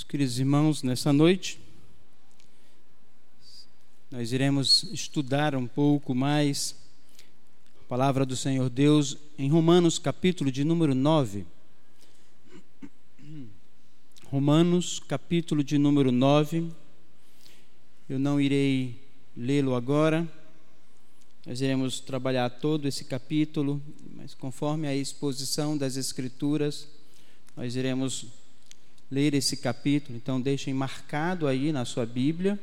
Meus queridos irmãos, nessa noite nós iremos estudar um pouco mais a palavra do Senhor Deus em Romanos, capítulo de número 9. Romanos, capítulo de número 9. Eu não irei lê-lo agora, nós iremos trabalhar todo esse capítulo, mas conforme a exposição das Escrituras, nós iremos ler esse capítulo, então deixem marcado aí na sua Bíblia,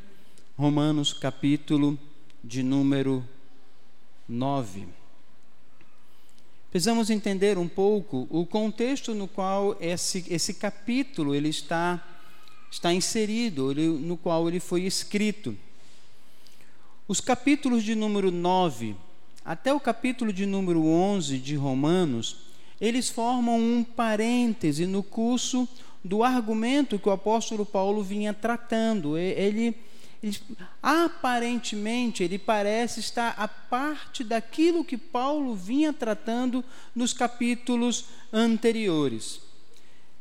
Romanos capítulo de número 9. Precisamos entender um pouco o contexto no qual esse, esse capítulo ele está, está inserido, ele, no qual ele foi escrito. Os capítulos de número 9 até o capítulo de número 11 de Romanos, eles formam um parêntese no curso do argumento que o apóstolo Paulo vinha tratando. Ele, ele, aparentemente, ele parece estar a parte daquilo que Paulo vinha tratando nos capítulos anteriores.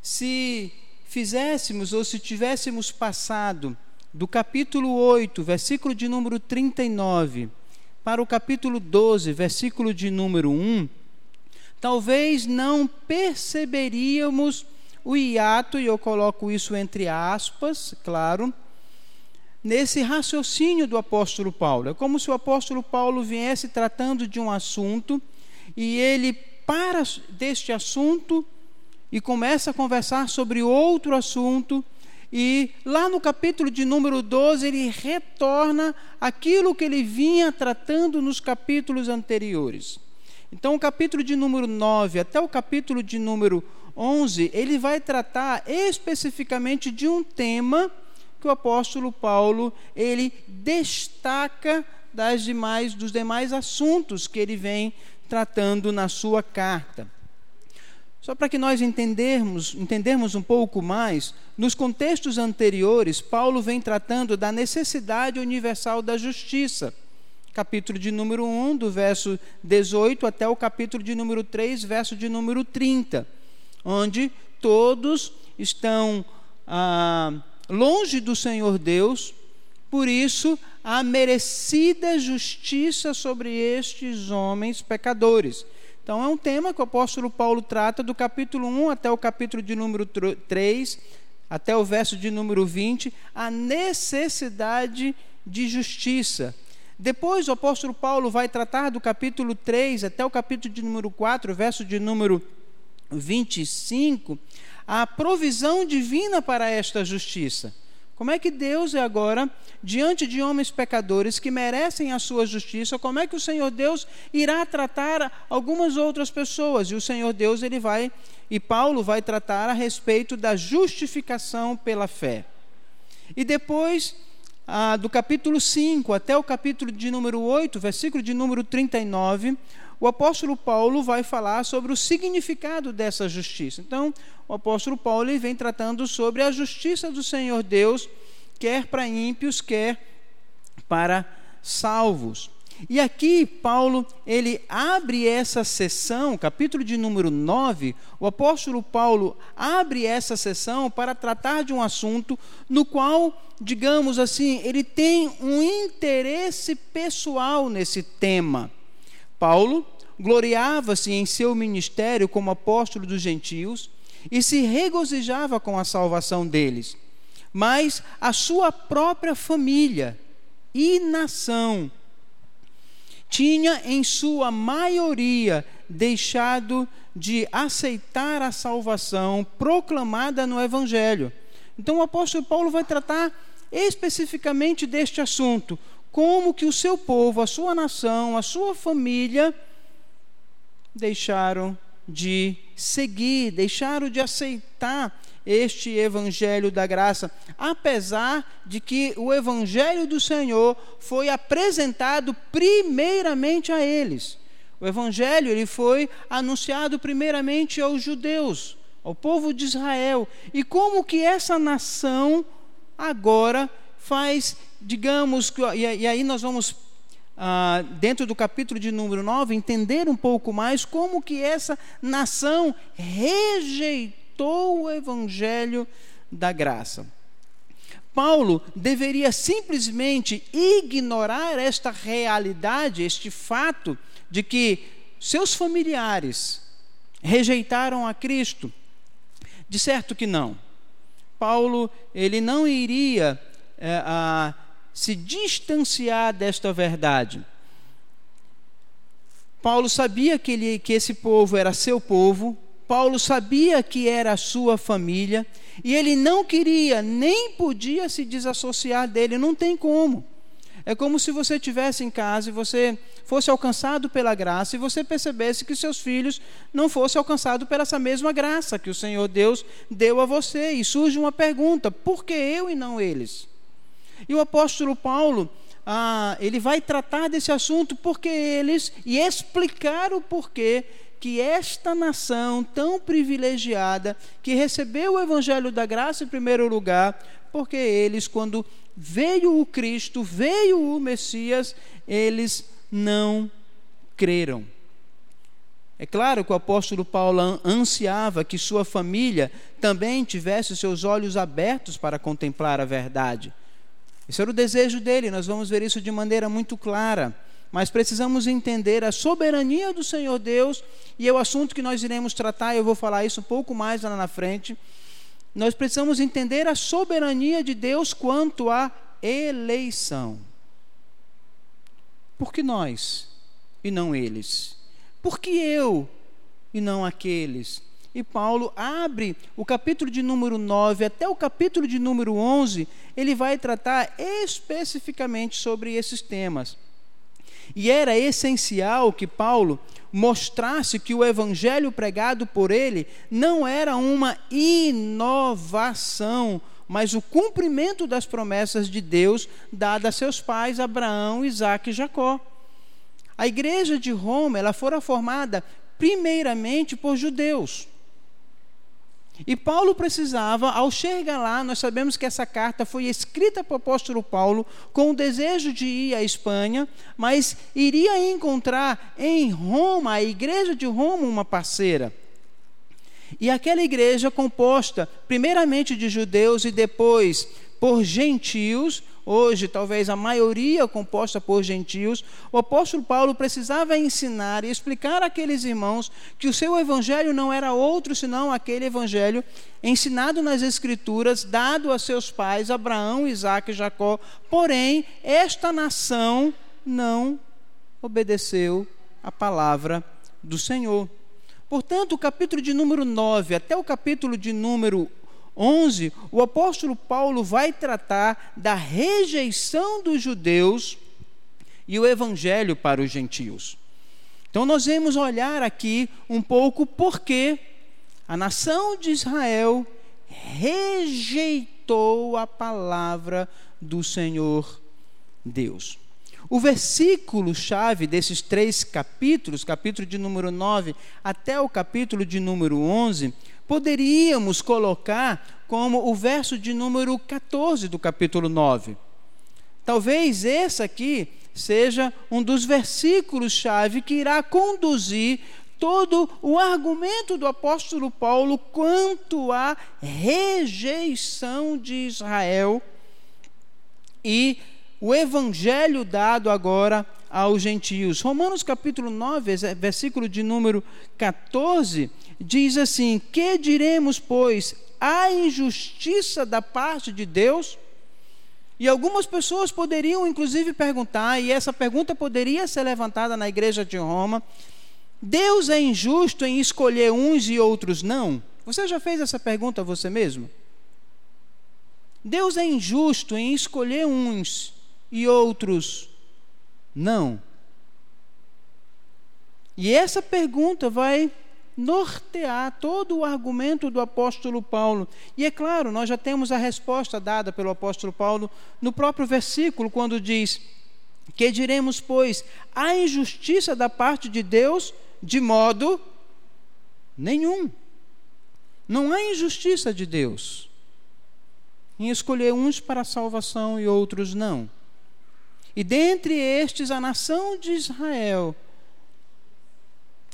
Se fizéssemos ou se tivéssemos passado do capítulo 8, versículo de número 39, para o capítulo 12, versículo de número 1, talvez não perceberíamos o hiato, e eu coloco isso entre aspas, claro, nesse raciocínio do apóstolo Paulo. É como se o apóstolo Paulo viesse tratando de um assunto e ele para deste assunto e começa a conversar sobre outro assunto. E lá no capítulo de número 12, ele retorna aquilo que ele vinha tratando nos capítulos anteriores. Então, o capítulo de número 9 até o capítulo de número 11, ele vai tratar especificamente de um tema que o apóstolo Paulo ele destaca das demais dos demais assuntos que ele vem tratando na sua carta. Só para que nós entendermos, entendermos um pouco mais, nos contextos anteriores, Paulo vem tratando da necessidade universal da justiça. Capítulo de número 1, do verso 18 até o capítulo de número 3, verso de número 30 onde todos estão ah, longe do Senhor Deus, por isso há merecida justiça sobre estes homens pecadores. Então é um tema que o apóstolo Paulo trata do capítulo 1 até o capítulo de número 3, até o verso de número 20, a necessidade de justiça. Depois o apóstolo Paulo vai tratar do capítulo 3 até o capítulo de número 4, verso de número 25, a provisão divina para esta justiça. Como é que Deus é agora, diante de homens pecadores que merecem a sua justiça, como é que o Senhor Deus irá tratar algumas outras pessoas? E o Senhor Deus, ele vai, e Paulo vai tratar a respeito da justificação pela fé. E depois, ah, do capítulo 5 até o capítulo de número 8, versículo de número 39, o apóstolo Paulo vai falar sobre o significado dessa justiça. Então, o apóstolo Paulo vem tratando sobre a justiça do Senhor Deus, quer para ímpios, quer para salvos. E aqui Paulo, ele abre essa sessão, capítulo de número 9, o apóstolo Paulo abre essa sessão para tratar de um assunto no qual, digamos assim, ele tem um interesse pessoal nesse tema. Paulo gloriava-se em seu ministério como apóstolo dos gentios e se regozijava com a salvação deles. Mas a sua própria família e nação tinha em sua maioria deixado de aceitar a salvação proclamada no evangelho. Então o apóstolo Paulo vai tratar especificamente deste assunto, como que o seu povo, a sua nação, a sua família deixaram de seguir, deixaram de aceitar este evangelho da graça, apesar de que o evangelho do Senhor foi apresentado primeiramente a eles. O evangelho ele foi anunciado primeiramente aos judeus, ao povo de Israel. E como que essa nação agora faz digamos, que, e, aí nós vamos, ah, dentro do capítulo de número 9, entender um pouco mais como que essa nação rejeitou o evangelho da graça. Paulo deveria simplesmente ignorar esta realidade, este fato de que seus familiares rejeitaram a Cristo? De certo que não. Paulo ele não iria é, a, se distanciar desta verdade. Paulo sabia que, ele, que esse povo era seu povo, Paulo sabia que era sua família, e ele não queria, nem podia se desassociar dele, não tem como. É como se você estivesse em casa e você fosse alcançado pela graça e você percebesse que seus filhos não fossem alcançados por essa mesma graça que o Senhor Deus deu a você. E surge uma pergunta: por que eu e não eles? E o apóstolo Paulo, ah, ele vai tratar desse assunto porque eles e explicar o porquê que esta nação tão privilegiada, que recebeu o evangelho da graça em primeiro lugar, porque eles, quando veio o Cristo, veio o Messias, eles não creram. É claro que o apóstolo Paulo ansiava que sua família também tivesse seus olhos abertos para contemplar a verdade. Esse era o desejo dele, nós vamos ver isso de maneira muito clara. Mas precisamos entender a soberania do Senhor Deus, e é o assunto que nós iremos tratar, eu vou falar isso um pouco mais lá na frente nós precisamos entender a soberania de Deus quanto à eleição. Por que nós e não eles? Por que eu e não aqueles? E Paulo abre o capítulo de número 9 até o capítulo de número 11, ele vai tratar especificamente sobre esses temas. E era essencial que Paulo mostrasse que o evangelho pregado por ele não era uma inovação, mas o cumprimento das promessas de Deus dadas a seus pais Abraão, Isaac e Jacó. A igreja de Roma, ela fora formada primeiramente por judeus. E Paulo precisava, ao chegar lá, nós sabemos que essa carta foi escrita para o apóstolo Paulo com o desejo de ir à Espanha, mas iria encontrar em Roma, a igreja de Roma, uma parceira. E aquela igreja composta primeiramente de judeus e depois por gentios, hoje talvez a maioria composta por gentios, o apóstolo Paulo precisava ensinar e explicar àqueles irmãos que o seu evangelho não era outro senão aquele evangelho ensinado nas escrituras, dado a seus pais Abraão, Isaac e Jacó. Porém, esta nação não obedeceu a palavra do Senhor. Portanto, o capítulo de número 9 até o capítulo de número 11, o apóstolo Paulo vai tratar da rejeição dos judeus e o evangelho para os gentios. Então nós vamos olhar aqui um pouco porque a nação de Israel rejeitou a palavra do Senhor Deus. O versículo chave desses três capítulos, capítulo de número 9 até o capítulo de número 11, poderíamos colocar como o verso de número 14 do capítulo 9. Talvez esse aqui seja um dos versículos-chave que irá conduzir todo o argumento do apóstolo Paulo quanto à rejeição de Israel e o evangelho dado agora aos gentios. Romanos capítulo 9, versículo de número 14, diz assim: Que diremos, pois, a injustiça da parte de Deus? E algumas pessoas poderiam, inclusive, perguntar, e essa pergunta poderia ser levantada na igreja de Roma: Deus é injusto em escolher uns e outros não? Você já fez essa pergunta a você mesmo? Deus é injusto em escolher uns e outros não? E essa pergunta vai nortear todo o argumento do apóstolo Paulo. E é claro, nós já temos a resposta dada pelo apóstolo Paulo no próprio versículo, quando diz: Que diremos, pois, a injustiça da parte de Deus de modo nenhum. Não há injustiça de Deus em escolher uns para a salvação e outros não. E dentre estes, a nação de Israel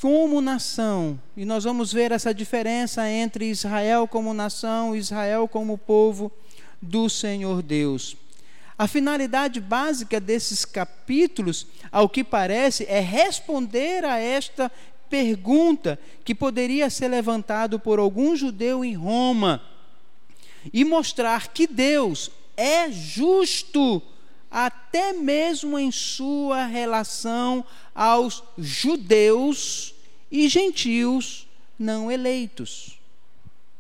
como nação, e nós vamos ver essa diferença entre Israel como nação Israel como povo do Senhor Deus. A finalidade básica desses capítulos, ao que parece, é responder a esta pergunta que poderia ser levantado por algum judeu em Roma e mostrar que Deus é justo até mesmo em sua relação aos judeus e gentios não eleitos.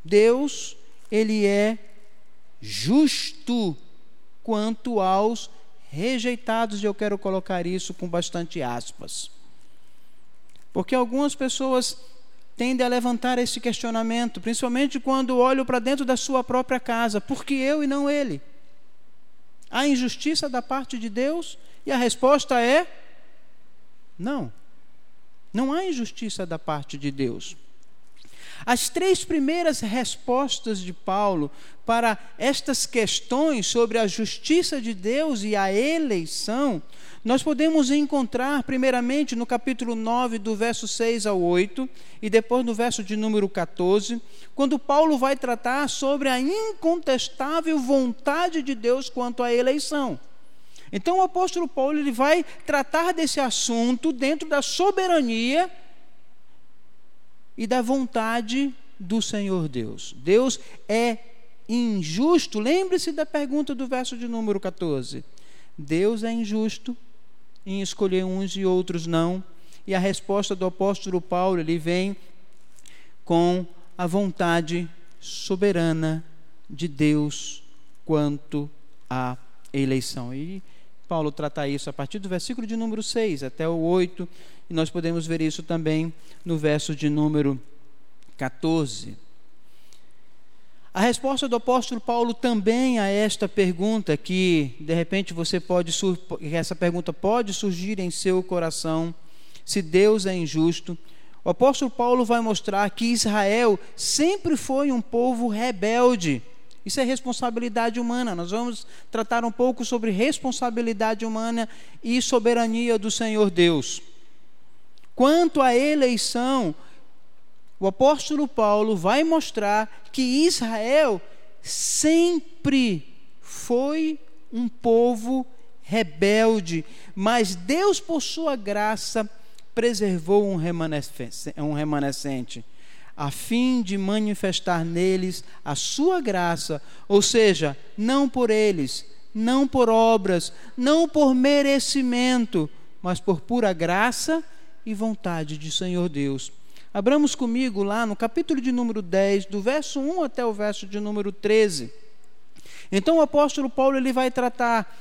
Deus, ele é justo quanto aos rejeitados, e eu quero colocar isso com bastante aspas. Porque algumas pessoas tendem a levantar esse questionamento, principalmente quando olham para dentro da sua própria casa: por que eu e não ele? Há injustiça da parte de Deus? E a resposta é: não. Não há injustiça da parte de Deus. As três primeiras respostas de Paulo para estas questões sobre a justiça de Deus e a eleição, nós podemos encontrar, primeiramente, no capítulo 9, do verso 6 ao 8, e depois no verso de número 14, quando Paulo vai tratar sobre a incontestável vontade de Deus quanto à eleição. Então o apóstolo Paulo ele vai tratar desse assunto dentro da soberania e da vontade do Senhor Deus. Deus é injusto. Lembre-se da pergunta do verso de número 14. Deus é injusto em escolher uns e outros não. E a resposta do apóstolo Paulo, ele vem com a vontade soberana de Deus quanto à eleição. E Paulo trata isso a partir do versículo de número 6 até o 8, e nós podemos ver isso também no verso de número 14. A resposta do apóstolo Paulo também a esta pergunta, que de repente você pode, essa pergunta pode surgir em seu coração, se Deus é injusto, o apóstolo Paulo vai mostrar que Israel sempre foi um povo rebelde isso é responsabilidade humana. Nós vamos tratar um pouco sobre responsabilidade humana e soberania do Senhor Deus. Quanto à eleição, o apóstolo Paulo vai mostrar que Israel sempre foi um povo rebelde, mas Deus, por sua graça, preservou um remanescente a fim de manifestar neles a sua graça, ou seja, não por eles, não por obras, não por merecimento, mas por pura graça e vontade de Senhor Deus. Abramos comigo lá no capítulo de número 10, do verso 1 até o verso de número 13. Então o apóstolo Paulo ele vai tratar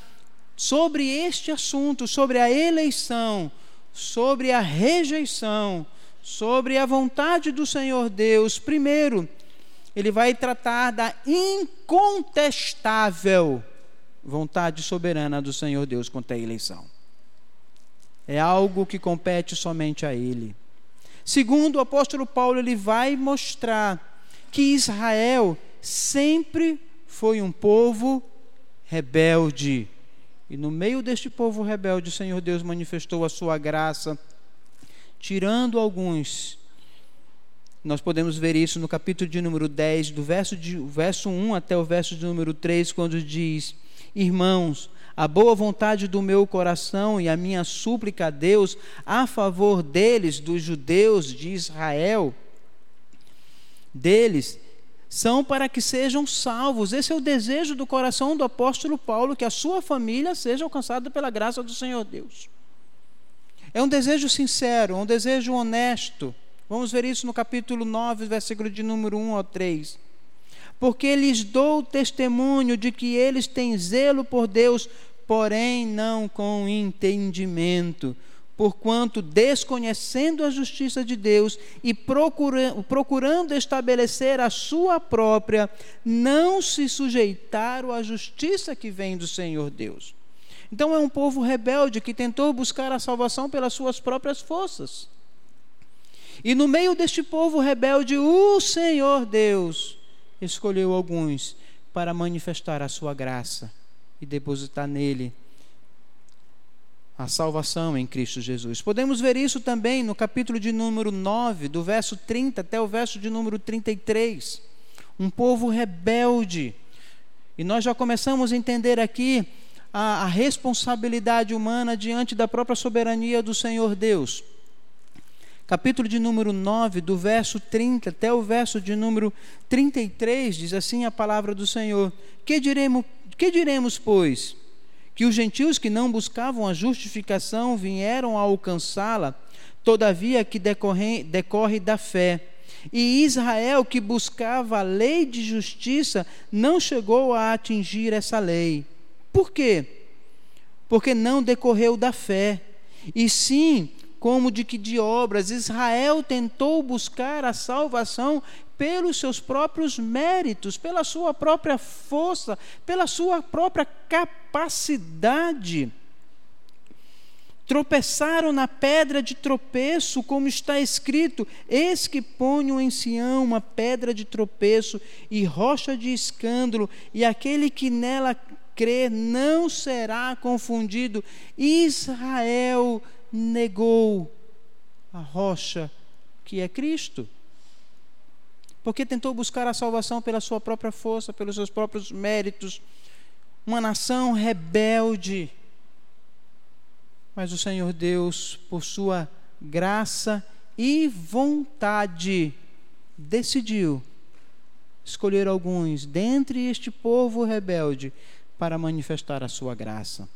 sobre este assunto, sobre a eleição, sobre a rejeição, sobre a vontade do Senhor Deus, primeiro, ele vai tratar da incontestável vontade soberana do Senhor Deus quanto à eleição. É algo que compete somente a Ele. Segundo, o apóstolo Paulo ele vai mostrar que Israel sempre foi um povo rebelde. E no meio deste povo rebelde, o Senhor Deus manifestou a sua graça tirando alguns. Nós podemos ver isso no capítulo de número 10, do verso, de, verso 1 até o verso de número 3, quando diz: Irmãos, a boa vontade do meu coração e a minha súplica a Deus a favor deles, dos judeus de Israel, deles, são para que sejam salvos. Esse é o desejo do coração do apóstolo Paulo, que a sua família seja alcançada pela graça do Senhor Deus. É um desejo sincero, um desejo honesto. Vamos ver isso no capítulo 9, versículo de número 1 ao 3. Porque lhes dou testemunho de que eles têm zelo por Deus, porém não com entendimento. Porquanto, desconhecendo a justiça de Deus e procurando, procurando estabelecer a sua própria, não se sujeitaram à justiça que vem do Senhor Deus. Então é um povo rebelde que tentou buscar a salvação pelas suas próprias forças. E no meio deste povo rebelde, o Senhor Deus escolheu alguns para manifestar a sua graça e depositar nele a salvação em Cristo Jesus. Podemos ver isso também no capítulo de número 9, do verso 30 até o verso de número 33. Um povo rebelde. E nós já começamos a entender aqui a, a responsabilidade humana diante da própria soberania do Senhor Deus. Capítulo de número 9, do verso 30 até o verso de número 33, diz assim a palavra do Senhor: Que diremos, que diremos pois? que os gentios que não buscavam a justificação vieram a alcançá-la, todavia que decorre, decorre da fé. E Israel, que buscava a lei de justiça, não chegou a atingir essa lei. Por quê? Porque não decorreu da fé. E sim, como de que de obras, Israel tentou buscar a salvação pelos seus próprios méritos, pela sua própria força, pela sua própria capacidade. Tropeçaram na pedra de tropeço, como está escrito: Eis que ponho em Sião uma pedra de tropeço e rocha de escândalo, e aquele que nela crê não será confundido. Israel negou a rocha que é Cristo porque tentou buscar a salvação pela sua própria força, pelos seus próprios méritos. Uma nação rebelde. Mas o Senhor Deus, por sua graça e vontade, decidiu escolher alguns dentre este povo rebelde para manifestar a sua graça.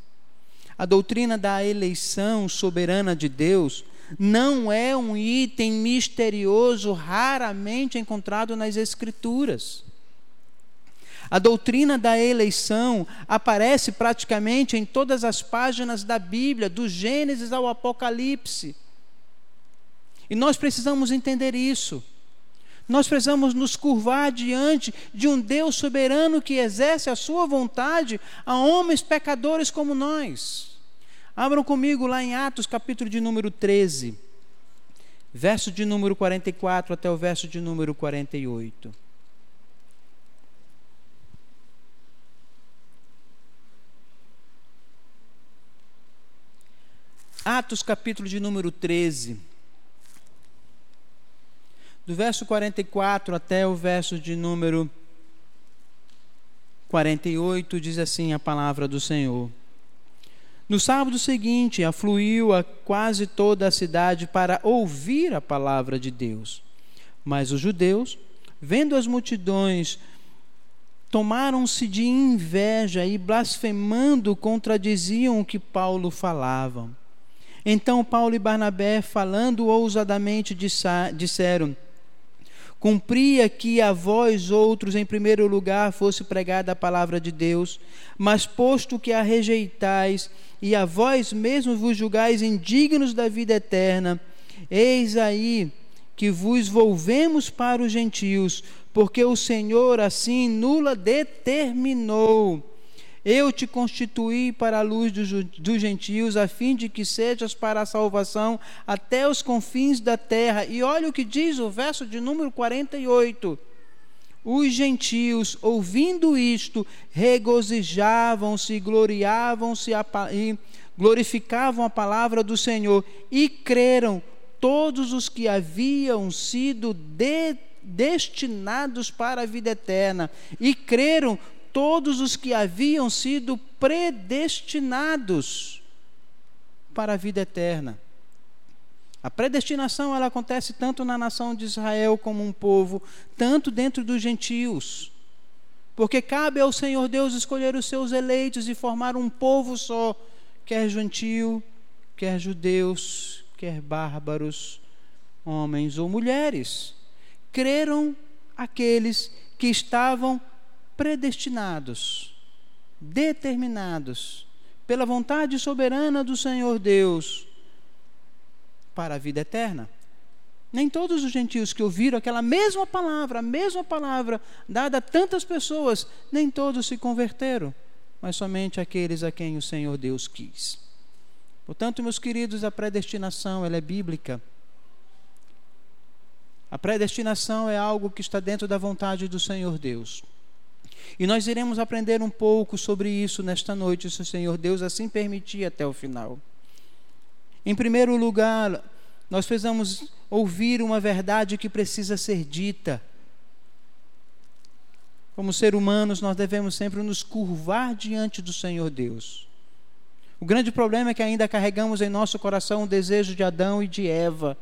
A doutrina da eleição soberana de Deus não é um item misterioso raramente encontrado nas Escrituras. A doutrina da eleição aparece praticamente em todas as páginas da Bíblia, do Gênesis ao Apocalipse. E nós precisamos entender isso. Nós precisamos nos curvar diante de um Deus soberano que exerce a sua vontade a homens pecadores como nós. Abram comigo lá em Atos, capítulo de número 13, verso de número 44 até o verso de número 48. Atos, capítulo de número 13, do verso 44 até o verso de número 48, diz assim a palavra do Senhor. No sábado seguinte, afluiu a quase toda a cidade para ouvir a palavra de Deus. Mas os judeus, vendo as multidões, tomaram-se de inveja e, blasfemando, contradiziam o que Paulo falava. Então Paulo e Barnabé, falando ousadamente, disseram: Cumpria que a vós outros, em primeiro lugar, fosse pregada a palavra de Deus, mas posto que a rejeitais e a vós mesmos vos julgais indignos da vida eterna, eis aí que vos volvemos para os gentios, porque o Senhor assim nula determinou eu te constituí para a luz dos, dos gentios, a fim de que sejas para a salvação até os confins da terra. E olha o que diz o verso de número 48 os gentios, ouvindo isto, regozijavam-se, gloriavam-se e glorificavam a palavra do Senhor e creram todos os que haviam sido de, destinados para a vida eterna e creram todos os que haviam sido predestinados para a vida eterna. A predestinação ela acontece tanto na nação de Israel como um povo, tanto dentro dos gentios. Porque cabe ao Senhor Deus escolher os seus eleitos e formar um povo só, quer gentio, quer judeus, quer bárbaros, homens ou mulheres. Creram aqueles que estavam predestinados, determinados pela vontade soberana do Senhor Deus para a vida eterna. Nem todos os gentios que ouviram aquela mesma palavra, a mesma palavra dada a tantas pessoas, nem todos se converteram, mas somente aqueles a quem o Senhor Deus quis. Portanto, meus queridos, a predestinação ela é bíblica. A predestinação é algo que está dentro da vontade do Senhor Deus. E nós iremos aprender um pouco sobre isso nesta noite, se o Senhor Deus assim permitir até o final. Em primeiro lugar, nós precisamos ouvir uma verdade que precisa ser dita. Como seres humanos, nós devemos sempre nos curvar diante do Senhor Deus. O grande problema é que ainda carregamos em nosso coração o desejo de Adão e de Eva,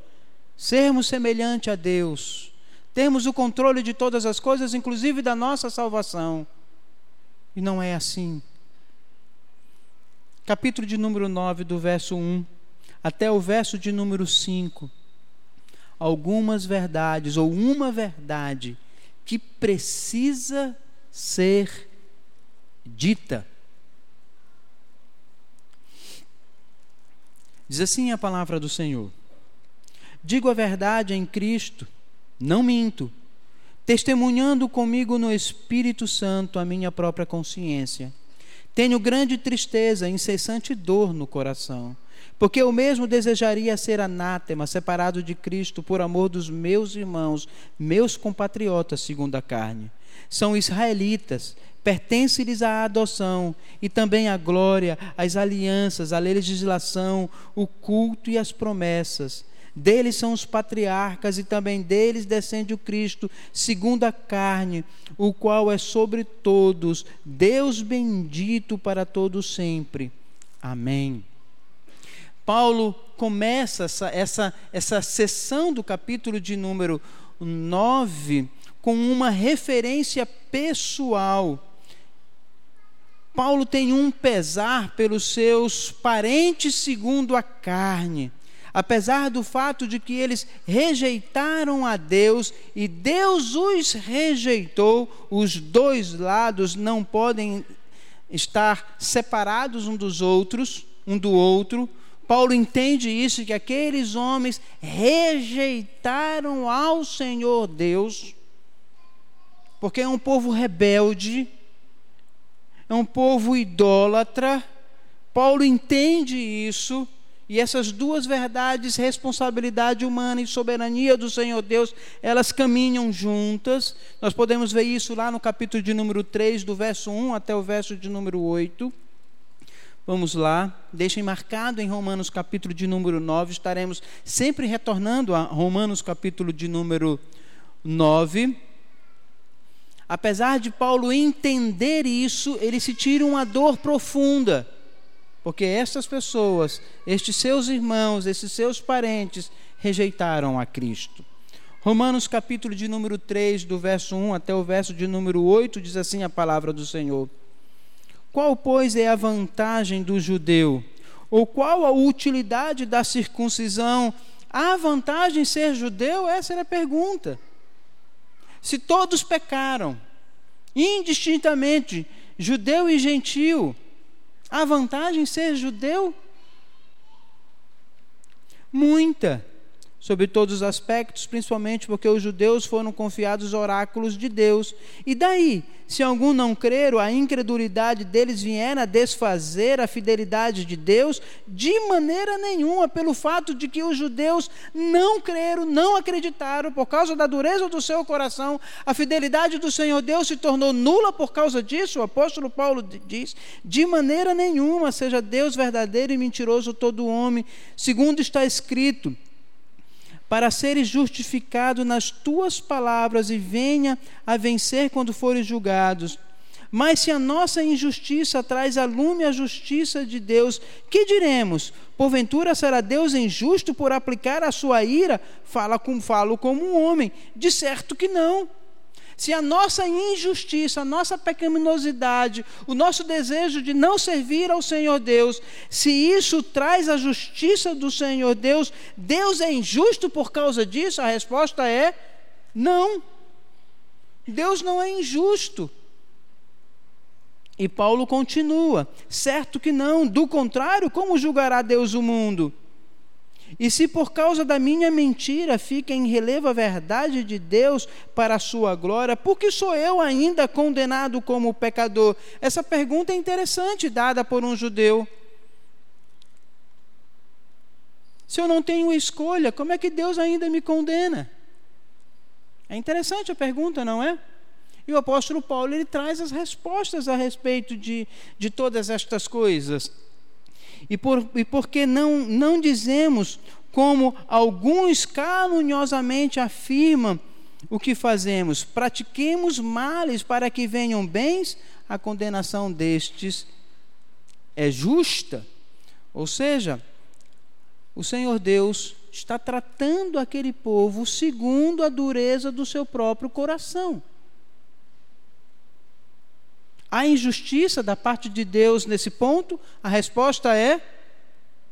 sermos semelhante a Deus, termos o controle de todas as coisas, inclusive da nossa salvação. E não é assim. Capítulo de número 9, do verso 1 até o verso de número 5. Algumas verdades, ou uma verdade, que precisa ser dita. Diz assim a palavra do Senhor: Digo a verdade em Cristo, não minto, testemunhando comigo no Espírito Santo a minha própria consciência. Tenho grande tristeza, incessante dor no coração, porque eu mesmo desejaria ser anátema, separado de Cristo por amor dos meus irmãos, meus compatriotas segundo a carne. São israelitas, pertence-lhes a adoção e também a glória, as alianças, a legislação, o culto e as promessas. Deles são os patriarcas e também deles descende o Cristo, segundo a carne, o qual é sobre todos, Deus bendito para todos sempre. Amém. Paulo começa essa, essa, essa sessão do capítulo de número 9 com uma referência pessoal Paulo tem um pesar pelos seus parentes segundo a carne, apesar do fato de que eles rejeitaram a Deus e Deus os rejeitou, os dois lados não podem estar separados um dos outros, um do outro. Paulo entende isso que aqueles homens rejeitaram ao Senhor Deus, porque é um povo rebelde é um povo idólatra. Paulo entende isso. E essas duas verdades, responsabilidade humana e soberania do Senhor Deus, elas caminham juntas. Nós podemos ver isso lá no capítulo de número 3, do verso 1 até o verso de número 8. Vamos lá, deixem marcado em Romanos capítulo de número 9, estaremos sempre retornando a Romanos capítulo de número 9 apesar de Paulo entender isso, ele se tira uma dor profunda, porque essas pessoas, estes seus irmãos, esses seus parentes, rejeitaram a Cristo. Romanos capítulo de número 3, do verso 1 até o verso de número 8, diz assim a palavra do Senhor: Qual, pois, é a vantagem do judeu? Ou qual a utilidade da circuncisão? Há vantagem ser judeu? Essa era a pergunta. Se todos pecaram, indistintamente, judeu e gentil, há vantagem ser judeu? Muita sobre todos os aspectos, principalmente porque os judeus foram confiados oráculos de Deus. E daí, se algum não crer, a incredulidade deles vier a desfazer a fidelidade de Deus, de maneira nenhuma, pelo fato de que os judeus não creram, não acreditaram, por causa da dureza do seu coração, a fidelidade do Senhor Deus se tornou nula por causa disso. O apóstolo Paulo diz: de maneira nenhuma, seja Deus verdadeiro e mentiroso todo homem, segundo está escrito para seres justificado nas tuas palavras e venha a vencer quando fores julgados. Mas se a nossa injustiça traz a lume a justiça de Deus, que diremos? Porventura será Deus injusto por aplicar a sua ira? Fala como falo como um homem. De certo que não. Se a nossa injustiça, a nossa pecaminosidade, o nosso desejo de não servir ao Senhor Deus, se isso traz a justiça do Senhor Deus, Deus é injusto por causa disso? A resposta é não. Deus não é injusto. E Paulo continua: certo que não, do contrário, como julgará Deus o mundo? E se por causa da minha mentira fica em relevo a verdade de Deus para a sua glória, por que sou eu ainda condenado como pecador? Essa pergunta é interessante, dada por um judeu. Se eu não tenho escolha, como é que Deus ainda me condena? É interessante a pergunta, não é? E o apóstolo Paulo ele traz as respostas a respeito de, de todas estas coisas. E, por, e porque não, não dizemos, como alguns caluniosamente afirmam, o que fazemos? Pratiquemos males para que venham bens, a condenação destes é justa. Ou seja, o Senhor Deus está tratando aquele povo segundo a dureza do seu próprio coração. Há injustiça da parte de Deus nesse ponto? A resposta é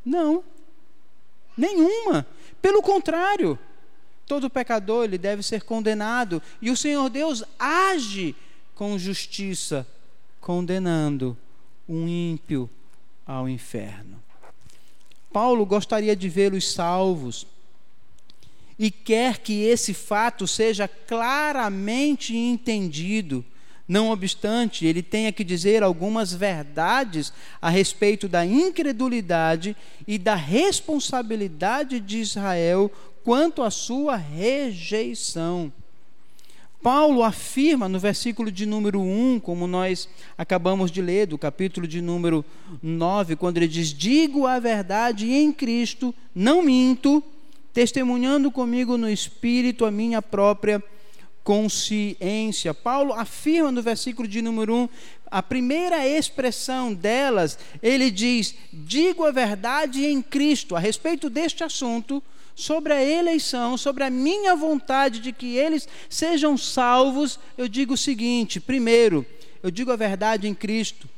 não. Nenhuma. Pelo contrário, todo pecador ele deve ser condenado e o Senhor Deus age com justiça, condenando um ímpio ao inferno. Paulo gostaria de vê-los salvos e quer que esse fato seja claramente entendido não obstante, ele tenha que dizer algumas verdades a respeito da incredulidade e da responsabilidade de Israel quanto à sua rejeição. Paulo afirma no versículo de número 1, como nós acabamos de ler, do capítulo de número 9, quando ele diz: Digo a verdade em Cristo, não minto, testemunhando comigo no Espírito a minha própria consciência. Paulo afirma no versículo de número 1, a primeira expressão delas, ele diz: Digo a verdade em Cristo, a respeito deste assunto, sobre a eleição, sobre a minha vontade de que eles sejam salvos, eu digo o seguinte: primeiro, eu digo a verdade em Cristo.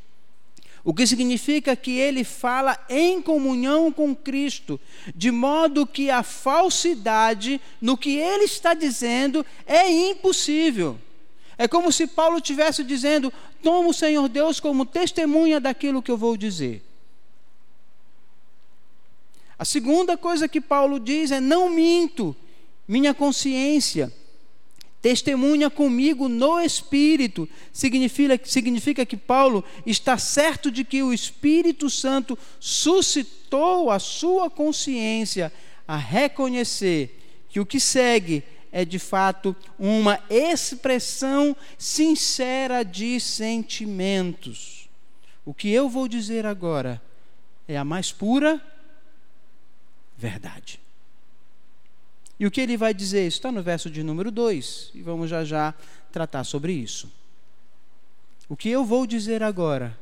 O que significa que ele fala em comunhão com Cristo, de modo que a falsidade no que ele está dizendo é impossível. É como se Paulo estivesse dizendo: toma o Senhor Deus como testemunha daquilo que eu vou dizer. A segunda coisa que Paulo diz é: não minto, minha consciência testemunha comigo no Espírito. Significa, significa que Paulo está certo de que o Espírito Santo suscitou a sua consciência a reconhecer que o que segue é de fato uma expressão sincera de sentimentos. O que eu vou dizer agora é a mais pura verdade. E o que ele vai dizer? Isso está no verso de número 2, e vamos já já tratar sobre isso. O que eu vou dizer agora,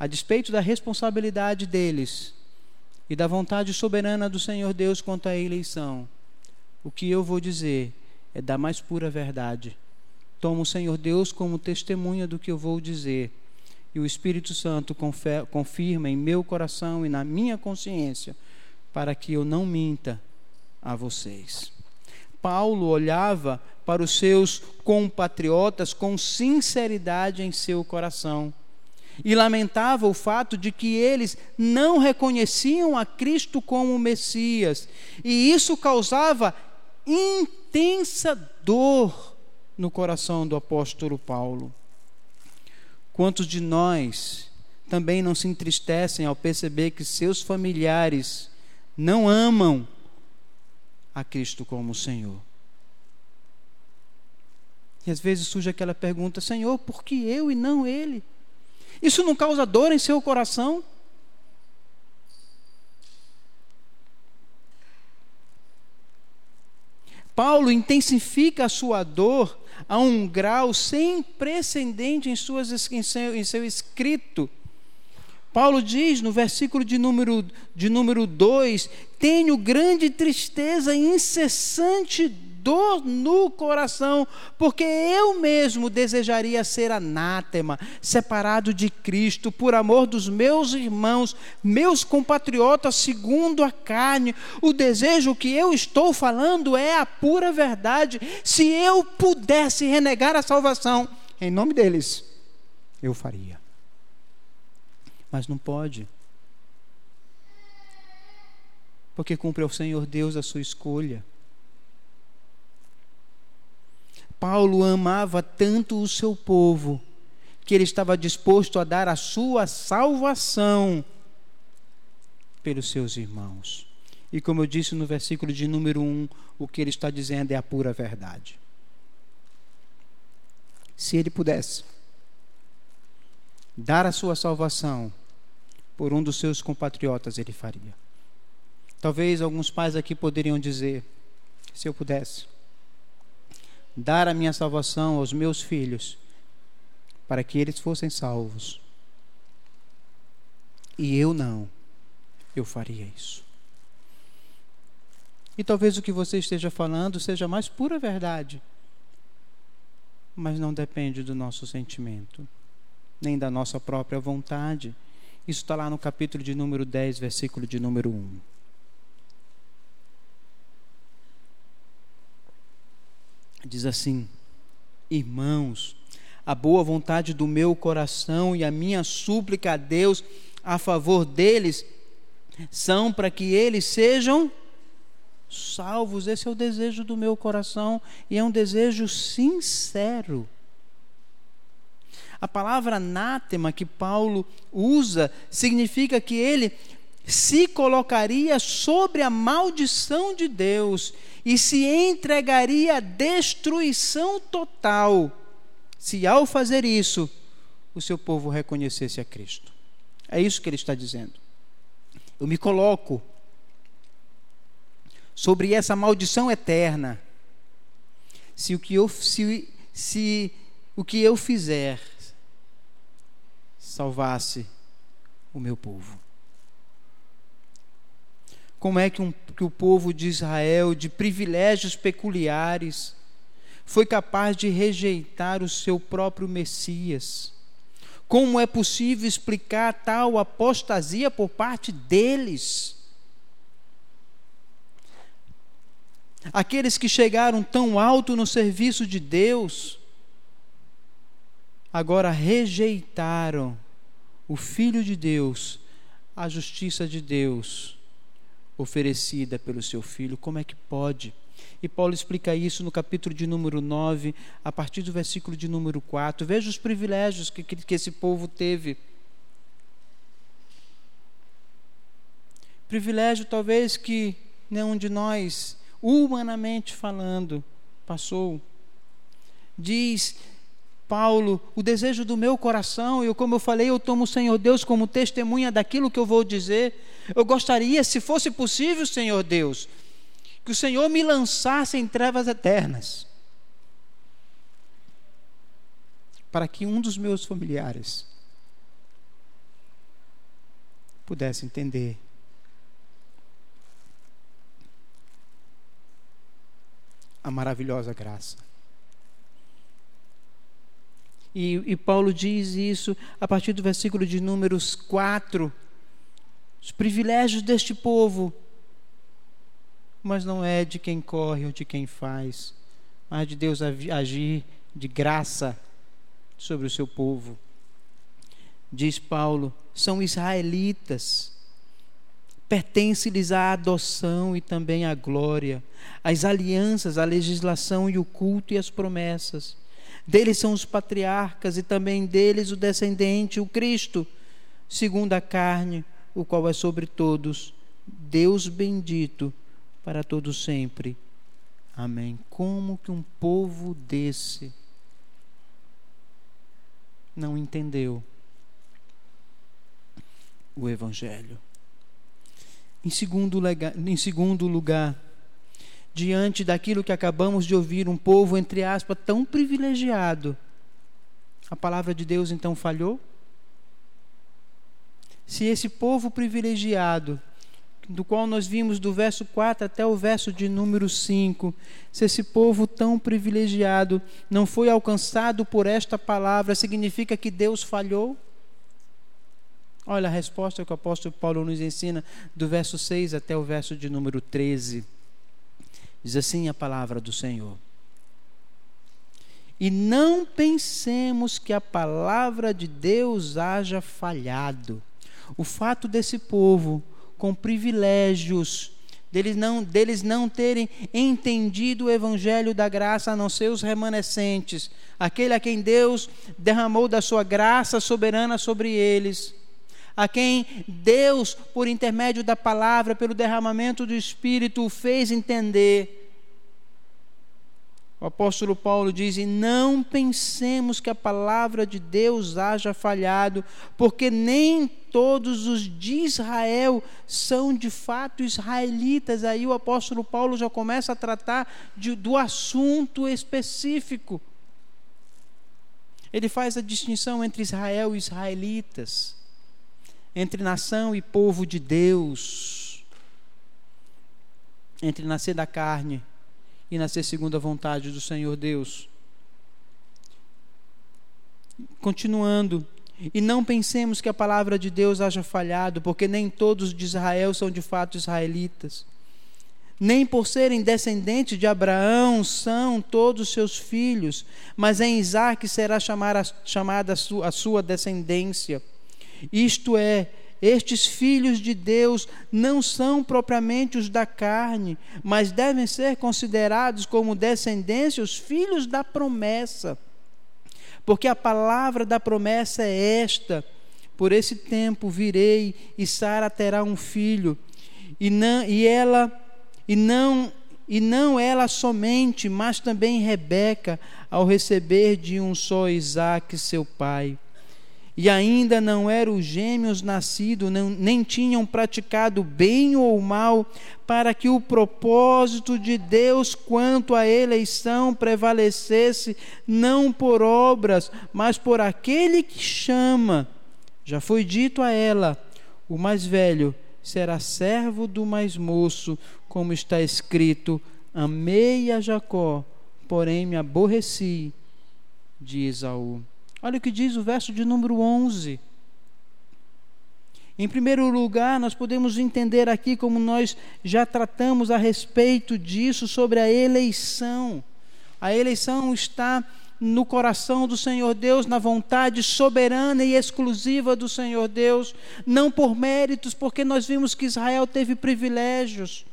a despeito da responsabilidade deles e da vontade soberana do Senhor Deus quanto à eleição, o que eu vou dizer é da mais pura verdade. Tomo o Senhor Deus como testemunha do que eu vou dizer, e o Espírito Santo confirma em meu coração e na minha consciência, para que eu não minta a vocês. Paulo olhava para os seus compatriotas com sinceridade em seu coração e lamentava o fato de que eles não reconheciam a Cristo como Messias, e isso causava intensa dor no coração do apóstolo Paulo. Quantos de nós também não se entristecem ao perceber que seus familiares não amam a Cristo como Senhor. E às vezes surge aquela pergunta: Senhor, por que eu e não Ele? Isso não causa dor em seu coração? Paulo intensifica a sua dor a um grau sem precedente em, suas, em, seu, em seu escrito Paulo diz no versículo de número, de número 2: Tenho grande tristeza e incessante dor no coração, porque eu mesmo desejaria ser anátema, separado de Cristo, por amor dos meus irmãos, meus compatriotas, segundo a carne. O desejo que eu estou falando é a pura verdade. Se eu pudesse renegar a salvação, em nome deles, eu faria mas não pode. Porque cumpre ao Senhor Deus a sua escolha. Paulo amava tanto o seu povo que ele estava disposto a dar a sua salvação pelos seus irmãos. E como eu disse no versículo de número 1, o que ele está dizendo é a pura verdade. Se ele pudesse dar a sua salvação por um dos seus compatriotas ele faria. Talvez alguns pais aqui poderiam dizer: se eu pudesse dar a minha salvação aos meus filhos, para que eles fossem salvos, e eu não, eu faria isso. E talvez o que você esteja falando seja mais pura verdade, mas não depende do nosso sentimento, nem da nossa própria vontade. Isso está lá no capítulo de número 10, versículo de número 1. Diz assim: Irmãos, a boa vontade do meu coração e a minha súplica a Deus a favor deles são para que eles sejam salvos. Esse é o desejo do meu coração e é um desejo sincero. A palavra anátema que Paulo usa significa que ele se colocaria sobre a maldição de Deus e se entregaria à destruição total, se ao fazer isso, o seu povo reconhecesse a Cristo. É isso que ele está dizendo. Eu me coloco sobre essa maldição eterna. Se o que eu, se, se o que eu fizer salvasse o meu povo. Como é que, um, que o povo de Israel, de privilégios peculiares, foi capaz de rejeitar o seu próprio Messias? Como é possível explicar tal apostasia por parte deles? Aqueles que chegaram tão alto no serviço de Deus, agora rejeitaram o Filho de Deus, a justiça de Deus oferecida pelo seu Filho. Como é que pode? E Paulo explica isso no capítulo de número 9, a partir do versículo de número 4. Veja os privilégios que, que, que esse povo teve. Privilégio talvez que nenhum de nós humanamente falando, passou. Diz Paulo, o desejo do meu coração, e como eu falei, eu tomo o Senhor Deus como testemunha daquilo que eu vou dizer. Eu gostaria, se fosse possível, Senhor Deus, que o Senhor me lançasse em trevas eternas, para que um dos meus familiares pudesse entender a maravilhosa graça. E, e, Paulo diz isso a partir do versículo de Números 4. Os privilégios deste povo, mas não é de quem corre ou de quem faz, mas de Deus agir de graça sobre o seu povo. Diz Paulo: são israelitas pertence-lhes a adoção e também a glória, as alianças, a legislação e o culto e as promessas. Deles são os patriarcas e também deles o descendente, o Cristo, segundo a carne, o qual é sobre todos, Deus bendito para todos sempre. Amém. Como que um povo desse não entendeu o Evangelho? Em segundo, em segundo lugar, diante daquilo que acabamos de ouvir, um povo, entre aspas, tão privilegiado, a palavra de Deus então falhou? Se esse povo privilegiado, do qual nós vimos do verso 4 até o verso de número 5, se esse povo tão privilegiado não foi alcançado por esta palavra, significa que Deus falhou? Olha a resposta que o apóstolo Paulo nos ensina do verso 6 até o verso de número 13. Diz assim a palavra do Senhor. E não pensemos que a palavra de Deus haja falhado. O fato desse povo, com privilégios, deles não, deles não terem entendido o evangelho da graça, a não ser os remanescentes, aquele a quem Deus derramou da sua graça soberana sobre eles a quem Deus, por intermédio da palavra, pelo derramamento do Espírito, o fez entender. o apóstolo Paulo diz: E não pensemos que a palavra de Deus haja falhado, porque nem todos os de Israel são de fato israelitas. Aí o apóstolo Paulo já começa a tratar de, do assunto específico. Ele faz a distinção entre Israel e israelitas, entre nação e povo de Deus, entre nascer da carne e nascer segundo a vontade do Senhor Deus. Continuando, e não pensemos que a palavra de Deus haja falhado, porque nem todos de Israel são de fato israelitas. Nem por serem descendentes de Abraão são todos seus filhos, mas em Isaac será chamada a sua, a sua descendência. Isto é, estes filhos de Deus não são propriamente os da carne, mas devem ser considerados como descendência os filhos da promessa. Porque a palavra da promessa é esta: por esse tempo virei e Sara terá um filho, e, não, e ela e não e não ela somente, mas também Rebeca, ao receber de um só Isaque, seu pai. E ainda não eram gêmeos nascidos, nem tinham praticado bem ou mal, para que o propósito de Deus quanto à eleição prevalecesse, não por obras, mas por aquele que chama. Já foi dito a ela: o mais velho será servo do mais moço, como está escrito: Amei a Jacó, porém me aborreci de Esaú. Olha o que diz o verso de número 11. Em primeiro lugar, nós podemos entender aqui como nós já tratamos a respeito disso sobre a eleição. A eleição está no coração do Senhor Deus, na vontade soberana e exclusiva do Senhor Deus, não por méritos, porque nós vimos que Israel teve privilégios.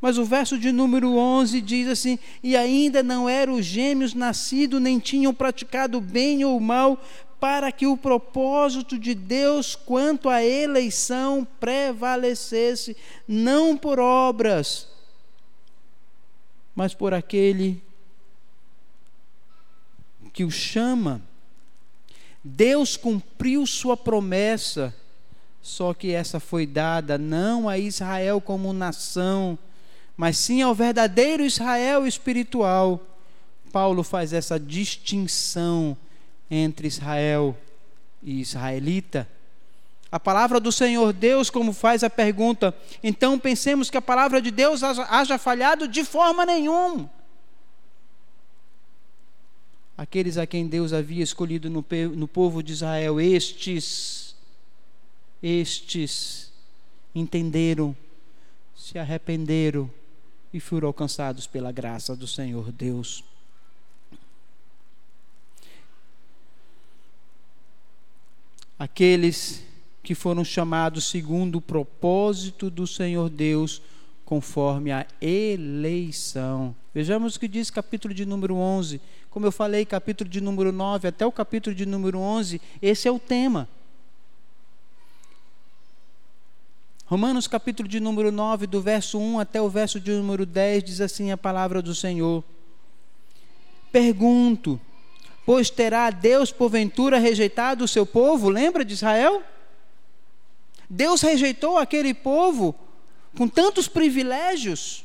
Mas o verso de número 11 diz assim: E ainda não eram os gêmeos nascidos, nem tinham praticado bem ou mal, para que o propósito de Deus quanto à eleição prevalecesse, não por obras, mas por aquele que o chama. Deus cumpriu sua promessa, só que essa foi dada não a Israel como nação, mas sim ao verdadeiro Israel espiritual. Paulo faz essa distinção entre Israel e israelita. A palavra do Senhor Deus, como faz a pergunta, então pensemos que a palavra de Deus haja, falhado de forma nenhuma. Aqueles a quem Deus havia escolhido no, no povo de Israel, estes, estes entenderam, se arrependeram e foram alcançados pela graça do Senhor Deus. Aqueles que foram chamados segundo o propósito do Senhor Deus, conforme a eleição. Vejamos o que diz capítulo de número 11. Como eu falei, capítulo de número 9 até o capítulo de número 11, esse é o tema. Romanos capítulo de número 9, do verso 1 até o verso de número 10, diz assim a palavra do Senhor. Pergunto, pois terá Deus porventura rejeitado o seu povo? Lembra de Israel? Deus rejeitou aquele povo com tantos privilégios?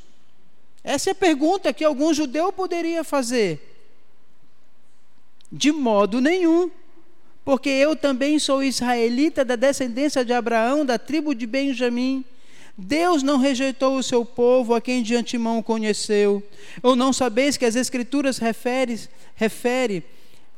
Essa é a pergunta que algum judeu poderia fazer. De modo nenhum porque eu também sou israelita da descendência de Abraão, da tribo de Benjamim. Deus não rejeitou o seu povo, a quem de antemão conheceu. Ou não sabeis que as Escrituras refere, refere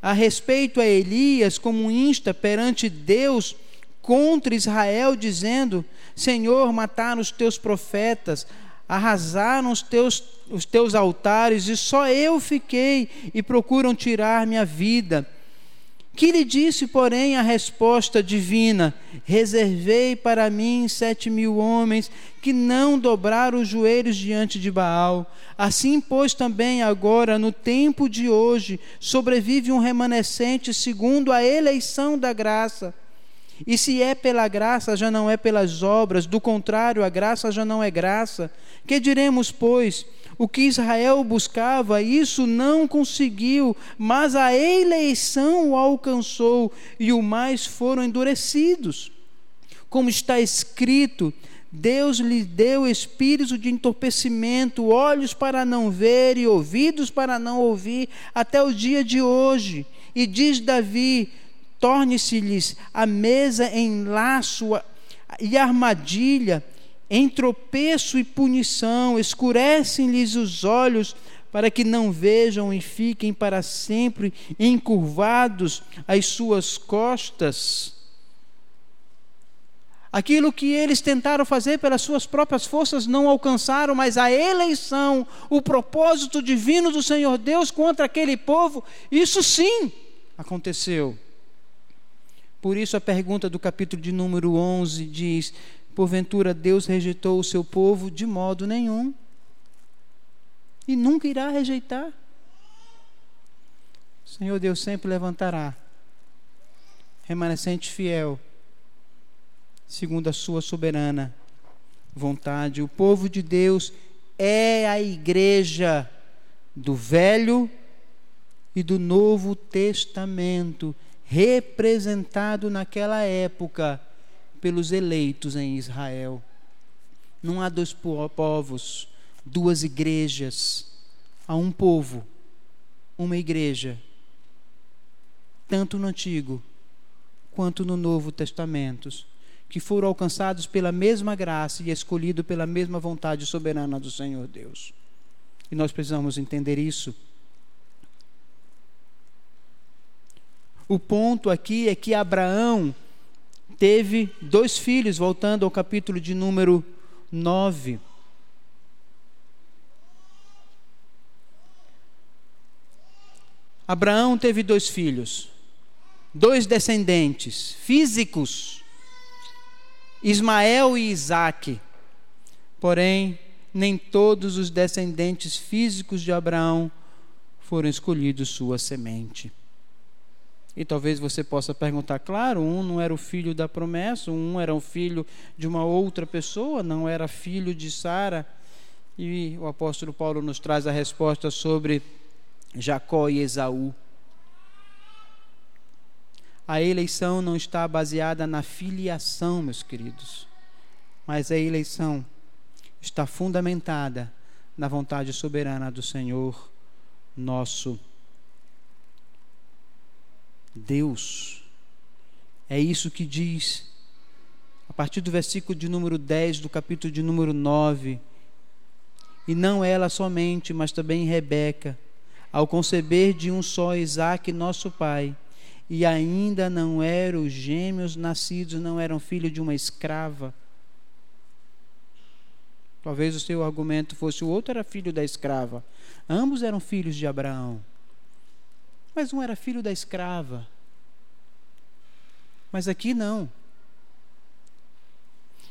a respeito a Elias como insta perante Deus contra Israel, dizendo: Senhor, mataram os teus profetas, arrasaram os teus, os teus altares, e só eu fiquei, e procuram tirar minha vida. Que lhe disse, porém, a resposta divina: Reservei para mim sete mil homens que não dobraram os joelhos diante de Baal. Assim, pois, também agora, no tempo de hoje, sobrevive um remanescente segundo a eleição da graça. E se é pela graça, já não é pelas obras, do contrário, a graça já não é graça. Que diremos, pois? O que Israel buscava, isso não conseguiu, mas a eleição o alcançou e o mais foram endurecidos. Como está escrito, Deus lhe deu espírito de entorpecimento, olhos para não ver e ouvidos para não ouvir, até o dia de hoje. E diz Davi: torne-se-lhes a mesa em laço e armadilha, em tropeço e punição, escurecem-lhes os olhos para que não vejam e fiquem para sempre encurvados as suas costas. Aquilo que eles tentaram fazer pelas suas próprias forças não alcançaram, mas a eleição, o propósito divino do Senhor Deus contra aquele povo, isso sim aconteceu. Por isso a pergunta do capítulo de número 11 diz: Porventura Deus rejeitou o seu povo de modo nenhum e nunca irá rejeitar. O Senhor Deus sempre levantará remanescente fiel segundo a sua soberana vontade. O povo de Deus é a igreja do Velho e do Novo Testamento, representado naquela época pelos eleitos em Israel. Não há dois povos, duas igrejas, há um povo, uma igreja, tanto no Antigo quanto no Novo Testamento que foram alcançados pela mesma graça e escolhidos pela mesma vontade soberana do Senhor Deus. E nós precisamos entender isso. O ponto aqui é que Abraão teve dois filhos, voltando ao capítulo de número 9. Abraão teve dois filhos, dois descendentes físicos Ismael e Isaque. Porém, nem todos os descendentes físicos de Abraão foram escolhidos sua semente. E talvez você possa perguntar, claro, um não era o filho da promessa, um era o filho de uma outra pessoa, não era filho de Sara. E o apóstolo Paulo nos traz a resposta sobre Jacó e Esaú. A eleição não está baseada na filiação, meus queridos, mas a eleição está fundamentada na vontade soberana do Senhor, nosso Deus. É isso que diz, a partir do versículo de número 10 do capítulo de número 9. E não ela somente, mas também Rebeca, ao conceber de um só Isaac, nosso pai e ainda não eram os gêmeos nascidos, não eram filhos de uma escrava. Talvez o seu argumento fosse o outro era filho da escrava. Ambos eram filhos de Abraão. Mas um era filho da escrava. Mas aqui não.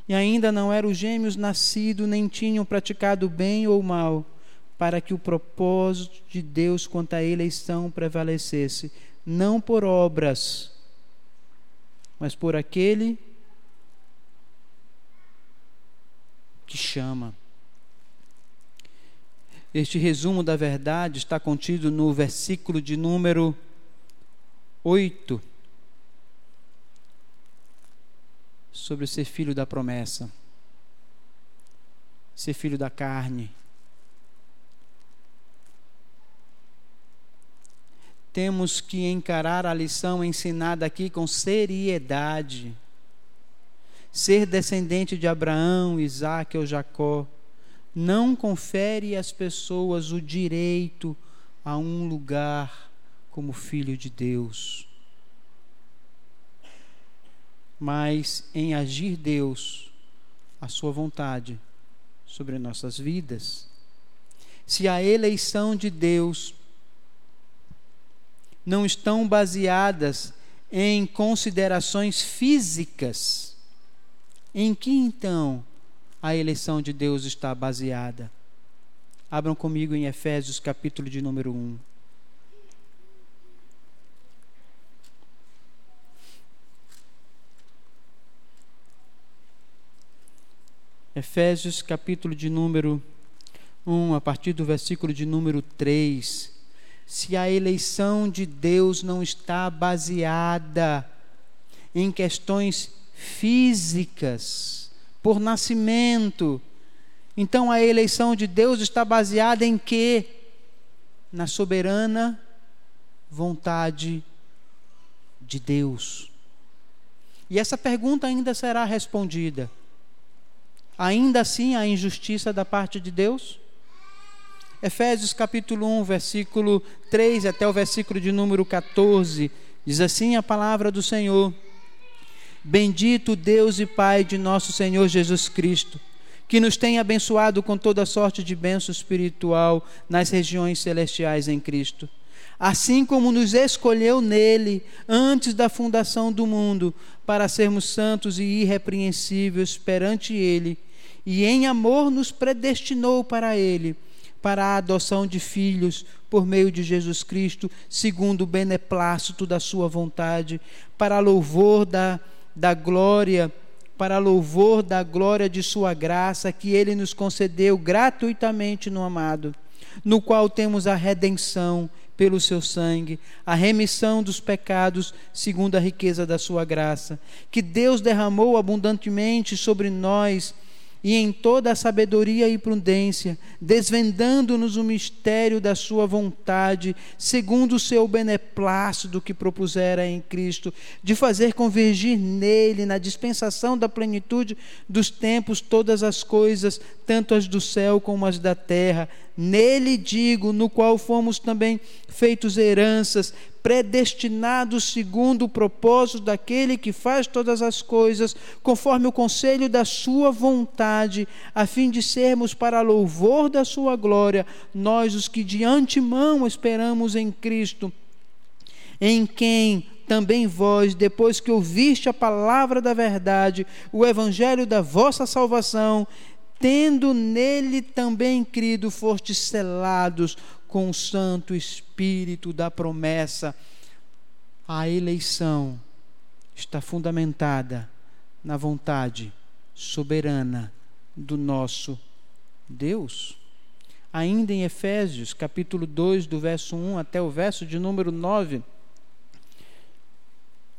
E ainda não eram os gêmeos nascidos, nem tinham praticado bem ou mal, para que o propósito de Deus quanto à eleição prevalecesse não por obras, mas por aquele que chama. Este resumo da verdade está contido no versículo de número 8, sobre ser filho da promessa, ser filho da carne. temos que encarar a lição ensinada aqui com seriedade. Ser descendente de Abraão, Isaac ou Jacó não confere às pessoas o direito a um lugar como filho de Deus. Mas em agir Deus, a sua vontade sobre nossas vidas. Se a eleição de Deus não estão baseadas em considerações físicas. Em que então a eleição de Deus está baseada? Abram comigo em Efésios, capítulo de número 1. Efésios, capítulo de número 1, a partir do versículo de número 3, se a eleição de Deus não está baseada em questões físicas, por nascimento, então a eleição de Deus está baseada em quê? Na soberana vontade de Deus. E essa pergunta ainda será respondida. Ainda assim a injustiça da parte de Deus? Efésios capítulo 1, versículo 3 até o versículo de número 14, diz assim a palavra do Senhor: Bendito Deus e Pai de nosso Senhor Jesus Cristo, que nos tem abençoado com toda sorte de bênção espiritual nas regiões celestiais em Cristo. Assim como nos escolheu nele antes da fundação do mundo, para sermos santos e irrepreensíveis perante ele, e em amor nos predestinou para ele para a adoção de filhos por meio de Jesus Cristo, segundo o beneplácito da sua vontade, para louvor da, da glória, para louvor da glória de sua graça que ele nos concedeu gratuitamente no amado, no qual temos a redenção pelo seu sangue, a remissão dos pecados, segundo a riqueza da sua graça, que Deus derramou abundantemente sobre nós e em toda a sabedoria e prudência, desvendando-nos o mistério da sua vontade, segundo o seu beneplácito que propusera em Cristo, de fazer convergir nele, na dispensação da plenitude dos tempos, todas as coisas, tanto as do céu como as da terra. Nele digo, no qual fomos também feitos heranças, predestinados segundo o propósito daquele que faz todas as coisas, conforme o conselho da sua vontade, a fim de sermos para louvor da sua glória, nós os que de antemão esperamos em Cristo, em quem também vós, depois que ouviste a palavra da verdade, o evangelho da vossa salvação, tendo nele também crido, fostes selados com o Santo Espírito da promessa. A eleição está fundamentada na vontade soberana do nosso Deus. Ainda em Efésios, capítulo 2, do verso 1 até o verso de número 9,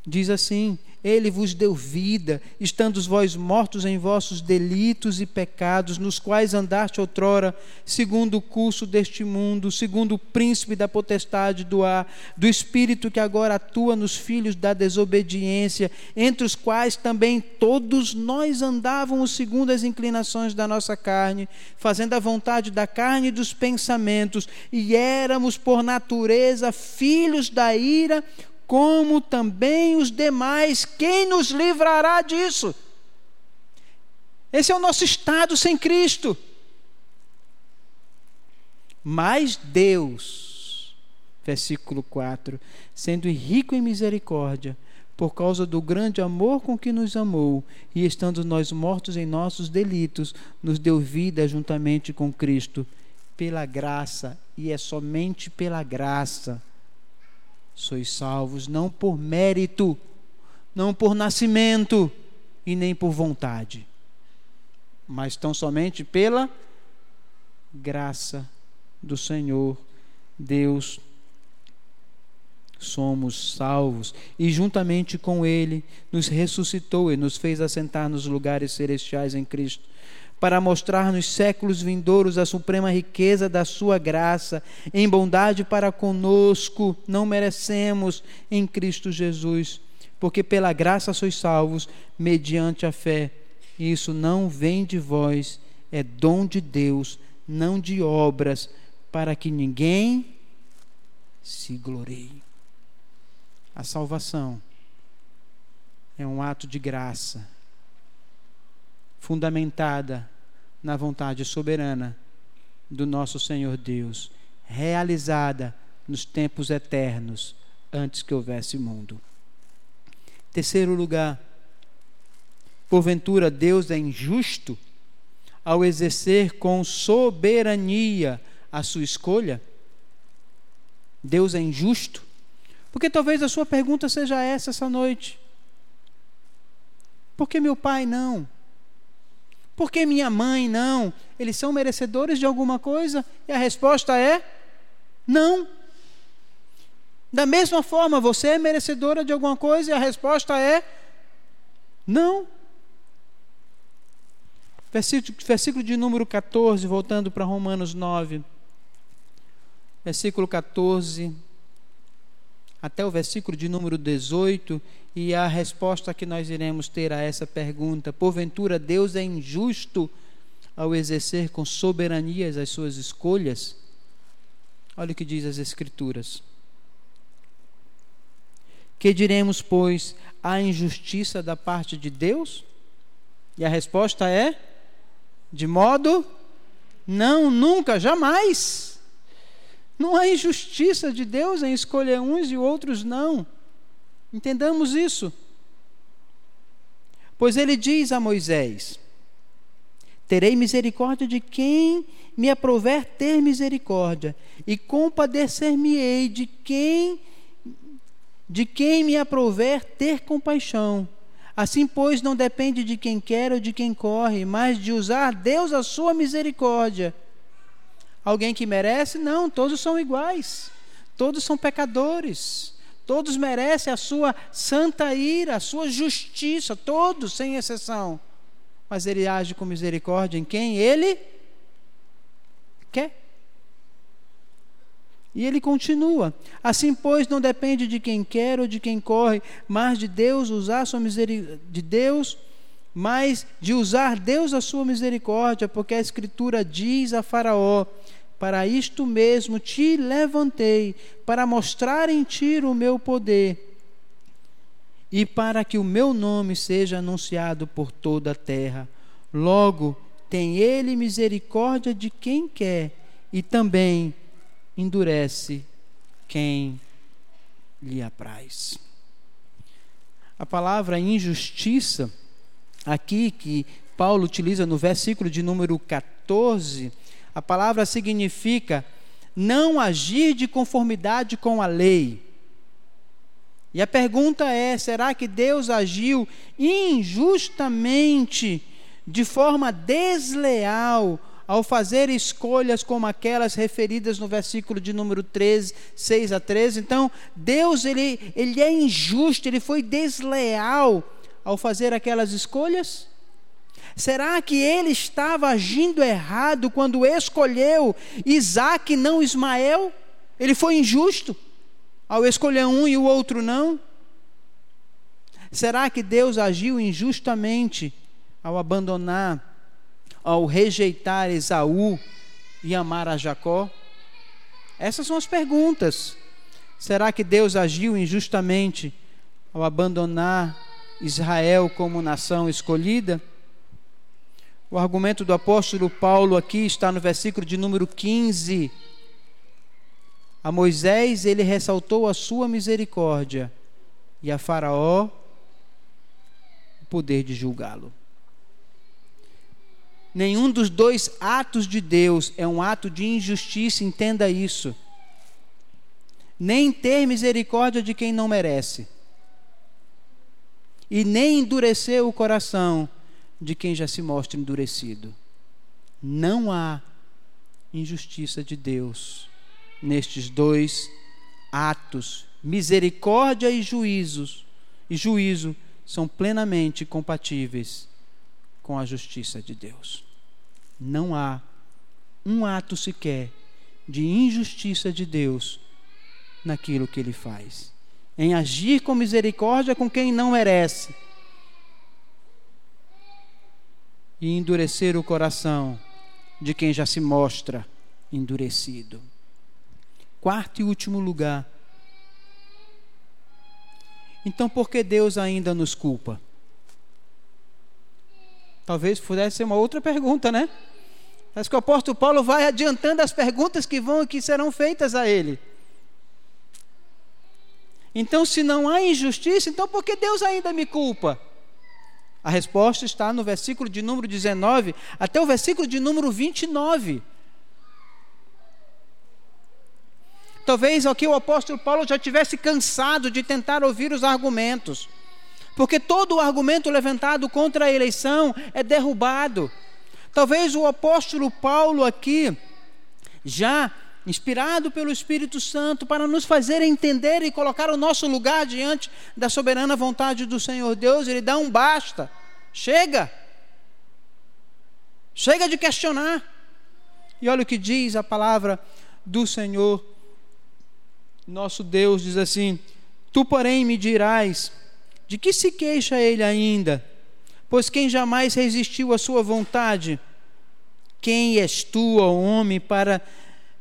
diz assim: ele vos deu vida, estando vós mortos em vossos delitos e pecados, nos quais andaste outrora, segundo o curso deste mundo, segundo o príncipe da potestade do ar, do espírito que agora atua nos filhos da desobediência, entre os quais também todos nós andávamos segundo as inclinações da nossa carne, fazendo a vontade da carne e dos pensamentos, e éramos por natureza filhos da ira, como também os demais. Quem nos livrará disso? Esse é o nosso estado sem Cristo. Mas Deus, versículo 4, sendo rico em misericórdia, por causa do grande amor com que nos amou, e estando nós mortos em nossos delitos, nos deu vida juntamente com Cristo, pela graça, e é somente pela graça sois salvos não por mérito, não por nascimento e nem por vontade, mas tão somente pela graça do Senhor Deus. Somos salvos e juntamente com ele nos ressuscitou e nos fez assentar nos lugares celestiais em Cristo para mostrar nos séculos vindouros a suprema riqueza da sua graça, em bondade para conosco, não merecemos em Cristo Jesus, porque pela graça sois salvos, mediante a fé. E isso não vem de vós, é dom de Deus, não de obras, para que ninguém se glorie. A salvação é um ato de graça fundamentada na vontade soberana do nosso Senhor Deus, realizada nos tempos eternos, antes que houvesse mundo. Terceiro lugar, porventura Deus é injusto ao exercer com soberania a sua escolha? Deus é injusto? Porque talvez a sua pergunta seja essa essa noite. Por que meu pai não? Por que minha mãe não? Eles são merecedores de alguma coisa? E a resposta é: não. Da mesma forma, você é merecedora de alguma coisa? E a resposta é: não. Versículo, versículo de número 14, voltando para Romanos 9. Versículo 14 até o versículo de número 18, e a resposta que nós iremos ter a essa pergunta: porventura Deus é injusto ao exercer com soberania as suas escolhas? Olha o que diz as Escrituras. Que diremos, pois, a injustiça da parte de Deus? E a resposta é: de modo não, nunca, jamais. Não há injustiça de Deus em escolher uns e outros não. Entendamos isso. Pois ele diz a Moisés: Terei misericórdia de quem me aprover ter misericórdia, e compadecer-me-ei de quem de quem me aprover ter compaixão. Assim, pois, não depende de quem quer ou de quem corre, mas de usar Deus a sua misericórdia. Alguém que merece? Não, todos são iguais. Todos são pecadores. Todos merecem a sua santa ira, a sua justiça, todos, sem exceção. Mas ele age com misericórdia em quem ele quer. E ele continua: Assim, pois, não depende de quem quer ou de quem corre, mas de Deus usar sua misericórdia, de Deus, mas de usar Deus a sua misericórdia, porque a Escritura diz a Faraó: Para isto mesmo te levantei, para mostrar em ti o meu poder, e para que o meu nome seja anunciado por toda a terra. Logo, tem ele misericórdia de quem quer, e também endurece quem lhe apraz. A palavra injustiça, aqui que Paulo utiliza no versículo de número 14, a palavra significa não agir de conformidade com a lei. E a pergunta é: será que Deus agiu injustamente, de forma desleal, ao fazer escolhas como aquelas referidas no versículo de número 13, 6 a 13. Então, Deus ele, ele é injusto, ele foi desleal ao fazer aquelas escolhas? Será que ele estava agindo errado quando escolheu Isaac e não Ismael? Ele foi injusto ao escolher um e o outro não? Será que Deus agiu injustamente ao abandonar ao rejeitar Esaú e amar a Jacó? Essas são as perguntas. Será que Deus agiu injustamente ao abandonar Israel como nação escolhida? O argumento do apóstolo Paulo aqui está no versículo de número 15. A Moisés ele ressaltou a sua misericórdia e a Faraó o poder de julgá-lo. Nenhum dos dois atos de Deus é um ato de injustiça, entenda isso. Nem ter misericórdia de quem não merece. E nem endurecer o coração de quem já se mostra endurecido. Não há injustiça de Deus nestes dois atos. Misericórdia e juízos e juízo são plenamente compatíveis com a justiça de Deus não há um ato sequer de injustiça de Deus naquilo que ele faz. Em agir com misericórdia com quem não merece. E endurecer o coração de quem já se mostra endurecido. Quarto e último lugar. Então, por que Deus ainda nos culpa? Talvez pudesse ser uma outra pergunta, né? Mas que o apóstolo Paulo vai adiantando as perguntas que vão que serão feitas a ele. Então, se não há injustiça, então por que Deus ainda me culpa? A resposta está no versículo de número 19 até o versículo de número 29. Talvez aqui o apóstolo Paulo já tivesse cansado de tentar ouvir os argumentos. Porque todo o argumento levantado contra a eleição é derrubado. Talvez o apóstolo Paulo aqui, já inspirado pelo Espírito Santo, para nos fazer entender e colocar o nosso lugar diante da soberana vontade do Senhor Deus, ele dá um basta. Chega! Chega de questionar. E olha o que diz a palavra do Senhor. Nosso Deus diz assim: Tu, porém, me dirás, de que se queixa ele ainda? Pois quem jamais resistiu à sua vontade? Quem és tu, ó homem, para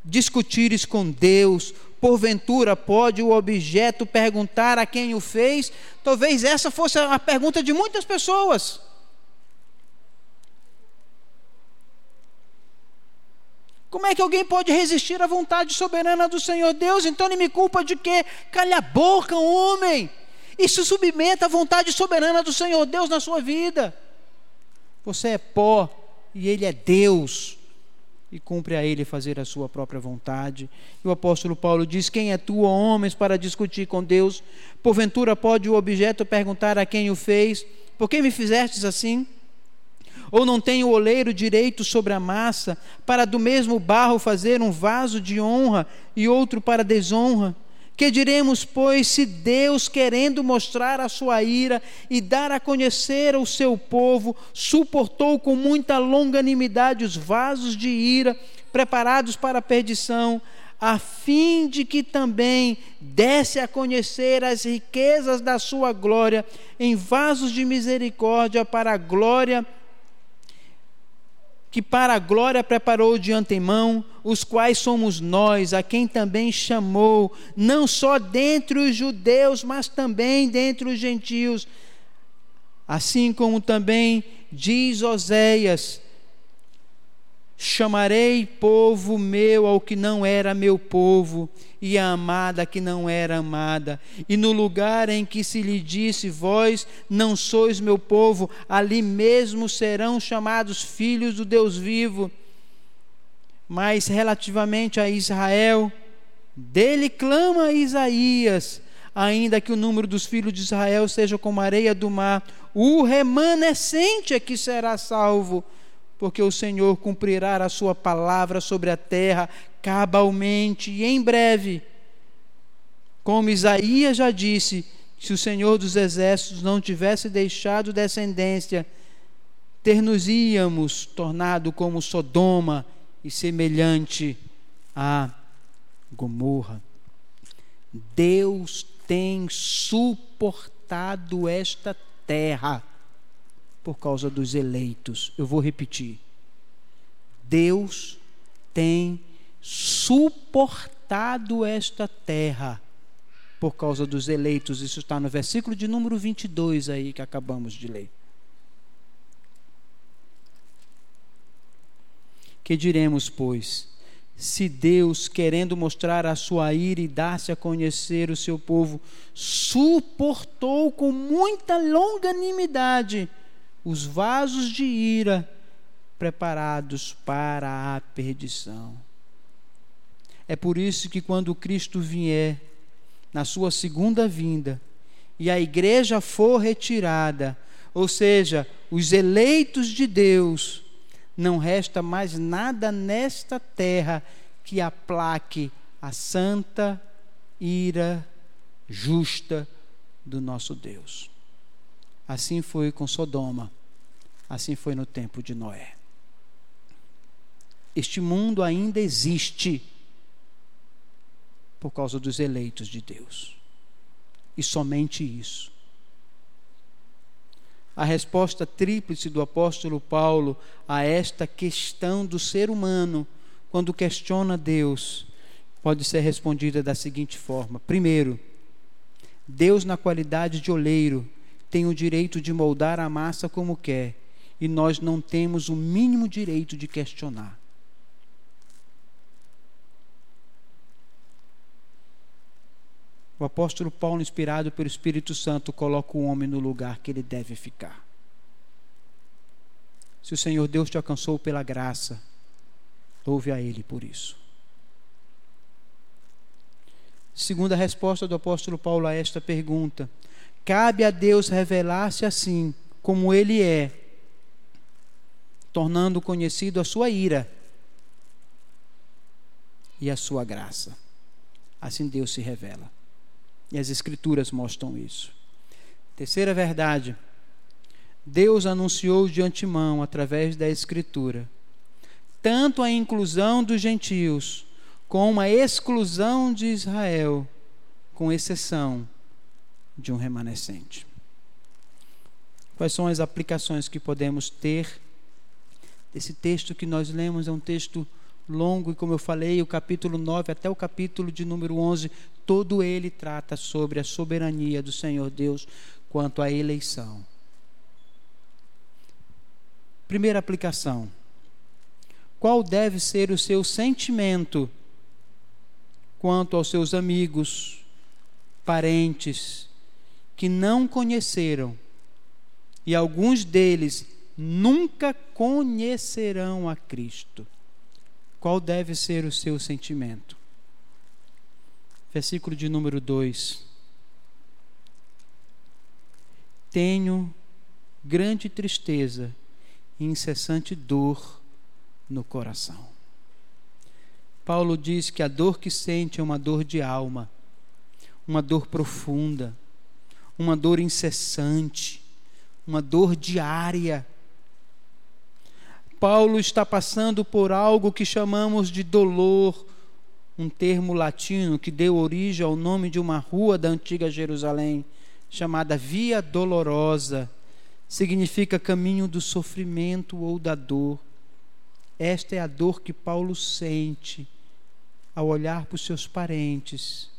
discutires com Deus? Porventura pode o objeto perguntar a quem o fez? Talvez essa fosse a pergunta de muitas pessoas. Como é que alguém pode resistir à vontade soberana do Senhor Deus? Então ele me culpa de quê? Calha a boca, homem. E se submeta à vontade soberana do Senhor Deus na sua vida. Você é pó e ele é Deus. E cumpre a ele fazer a sua própria vontade. E o apóstolo Paulo diz: Quem é tu, ó homens, para discutir com Deus? Porventura pode o objeto perguntar a quem o fez: Por que me fizestes assim? Ou não tem o oleiro direito sobre a massa, para do mesmo barro fazer um vaso de honra e outro para desonra? Que diremos, pois, se Deus, querendo mostrar a sua ira e dar a conhecer ao seu povo, suportou com muita longanimidade os vasos de ira preparados para a perdição, a fim de que também desse a conhecer as riquezas da sua glória em vasos de misericórdia para a glória que para a glória preparou de antemão, os quais somos nós, a quem também chamou, não só dentre os judeus, mas também dentre os gentios. Assim como também diz Oséias: Chamarei povo meu ao que não era meu povo, e a amada que não era amada. E no lugar em que se lhe disse: Vós não sois meu povo, ali mesmo serão chamados filhos do Deus vivo. Mas relativamente a Israel, dele clama Isaías, ainda que o número dos filhos de Israel seja como a areia do mar, o remanescente é que será salvo porque o Senhor cumprirá a sua palavra sobre a terra cabalmente e em breve. Como Isaías já disse, se o Senhor dos exércitos não tivesse deixado descendência, ter-nos-íamos tornado como Sodoma e semelhante a Gomorra. Deus tem suportado esta terra por causa dos eleitos. Eu vou repetir. Deus tem suportado esta terra por causa dos eleitos. Isso está no versículo de número 22 aí que acabamos de ler. Que diremos, pois? Se Deus, querendo mostrar a sua ira e dar-se a conhecer o seu povo, suportou com muita longanimidade os vasos de ira preparados para a perdição. É por isso que quando Cristo vier, na sua segunda vinda, e a igreja for retirada, ou seja, os eleitos de Deus, não resta mais nada nesta terra que aplaque a santa ira justa do nosso Deus. Assim foi com Sodoma. Assim foi no tempo de Noé. Este mundo ainda existe por causa dos eleitos de Deus. E somente isso. A resposta tríplice do apóstolo Paulo a esta questão do ser humano, quando questiona Deus, pode ser respondida da seguinte forma: primeiro, Deus, na qualidade de oleiro, tem o direito de moldar a massa como quer e nós não temos o mínimo direito de questionar. O apóstolo Paulo, inspirado pelo Espírito Santo, coloca o homem no lugar que ele deve ficar. Se o Senhor Deus te alcançou pela graça, louve a Ele por isso. Segunda resposta do apóstolo Paulo a esta pergunta: cabe a Deus revelar-se assim, como Ele é, tornando conhecido a sua ira e a sua graça. Assim Deus se revela. E as Escrituras mostram isso. Terceira verdade. Deus anunciou de antemão, através da Escritura, tanto a inclusão dos gentios, como a exclusão de Israel, com exceção de um remanescente. Quais são as aplicações que podemos ter desse texto que nós lemos? É um texto longo, e como eu falei, o capítulo 9 até o capítulo de número 11, todo ele trata sobre a soberania do Senhor Deus quanto à eleição. Primeira aplicação: qual deve ser o seu sentimento quanto aos seus amigos, parentes que não conheceram e alguns deles nunca conhecerão a Cristo? qual deve ser o seu sentimento. Versículo de número 2. Tenho grande tristeza e incessante dor no coração. Paulo diz que a dor que sente é uma dor de alma, uma dor profunda, uma dor incessante, uma dor diária Paulo está passando por algo que chamamos de dolor, um termo latino que deu origem ao nome de uma rua da antiga Jerusalém, chamada Via Dolorosa. Significa caminho do sofrimento ou da dor. Esta é a dor que Paulo sente ao olhar para os seus parentes.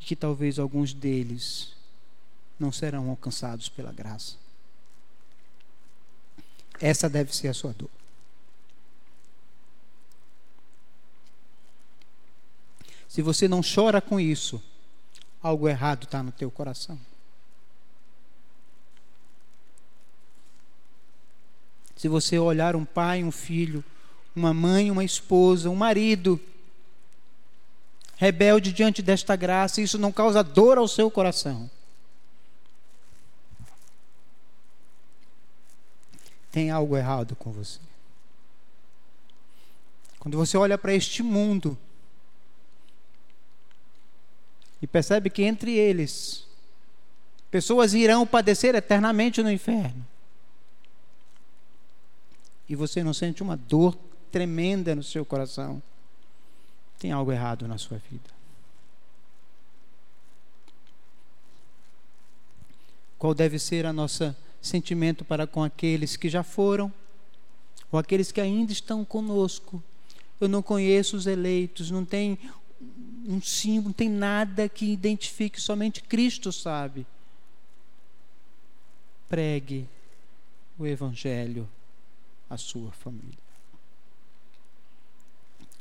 Que talvez alguns deles não serão alcançados pela graça. Essa deve ser a sua dor. Se você não chora com isso, algo errado está no teu coração. Se você olhar um pai, um filho, uma mãe, uma esposa, um marido, rebelde diante desta graça, isso não causa dor ao seu coração. Tem algo errado com você. Quando você olha para este mundo e percebe que entre eles pessoas irão padecer eternamente no inferno. E você não sente uma dor tremenda no seu coração. Tem algo errado na sua vida. Qual deve ser a nossa sentimento para com aqueles que já foram ou aqueles que ainda estão conosco. Eu não conheço os eleitos, não tem um símbolo, não tem nada que identifique, somente Cristo sabe. Pregue o Evangelho à sua família.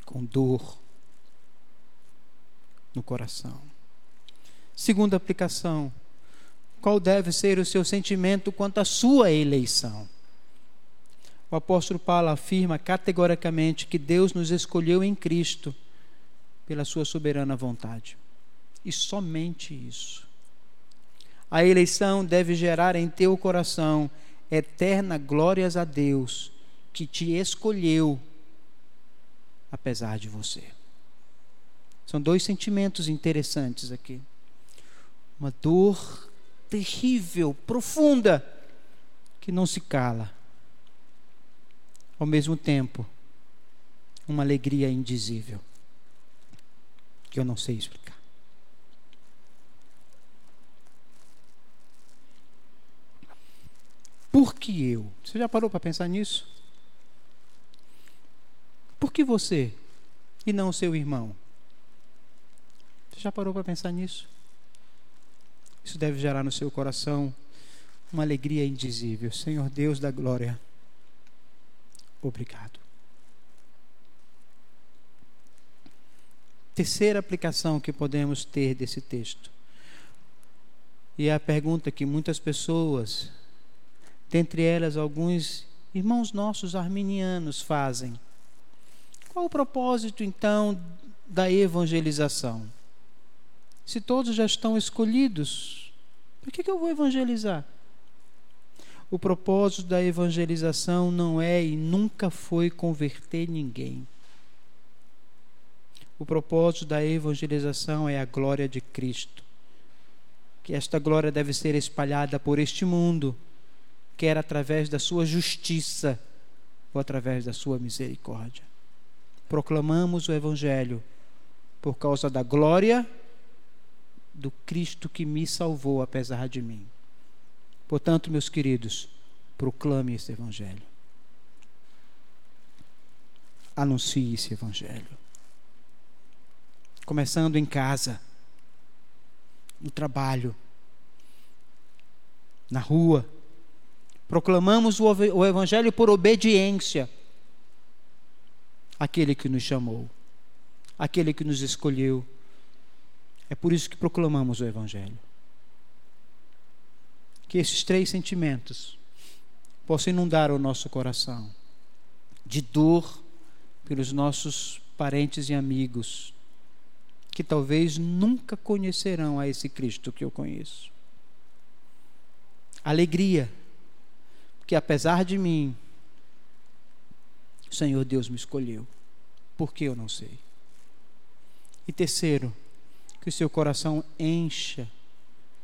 Com dor no coração. Segunda aplicação qual deve ser o seu sentimento quanto à sua eleição. O apóstolo Paulo afirma categoricamente que Deus nos escolheu em Cristo pela sua soberana vontade. E somente isso. A eleição deve gerar em teu coração eterna glórias a Deus que te escolheu apesar de você. São dois sentimentos interessantes aqui. Uma dor terrível, profunda, que não se cala. Ao mesmo tempo, uma alegria indizível, que eu não sei explicar. Por que eu? Você já parou para pensar nisso? Por que você e não o seu irmão? Você já parou para pensar nisso? Isso deve gerar no seu coração uma alegria indizível. Senhor Deus da glória, obrigado. Terceira aplicação que podemos ter desse texto. E é a pergunta que muitas pessoas, dentre elas alguns irmãos nossos arminianos, fazem. Qual o propósito, então, da evangelização? Se todos já estão escolhidos, por que, que eu vou evangelizar? O propósito da evangelização não é e nunca foi converter ninguém. O propósito da evangelização é a glória de Cristo. Que esta glória deve ser espalhada por este mundo, quer através da sua justiça ou através da sua misericórdia. Proclamamos o Evangelho por causa da glória do Cristo que me salvou apesar de mim. Portanto, meus queridos, proclame esse Evangelho. Anuncie esse Evangelho. Começando em casa, no trabalho, na rua. Proclamamos o Evangelho por obediência àquele que nos chamou, àquele que nos escolheu. É por isso que proclamamos o Evangelho que esses três sentimentos possam inundar o nosso coração de dor pelos nossos parentes e amigos que talvez nunca conhecerão a esse Cristo que eu conheço. Alegria, porque apesar de mim, o Senhor Deus me escolheu. Por que eu não sei? E terceiro, que o seu coração encha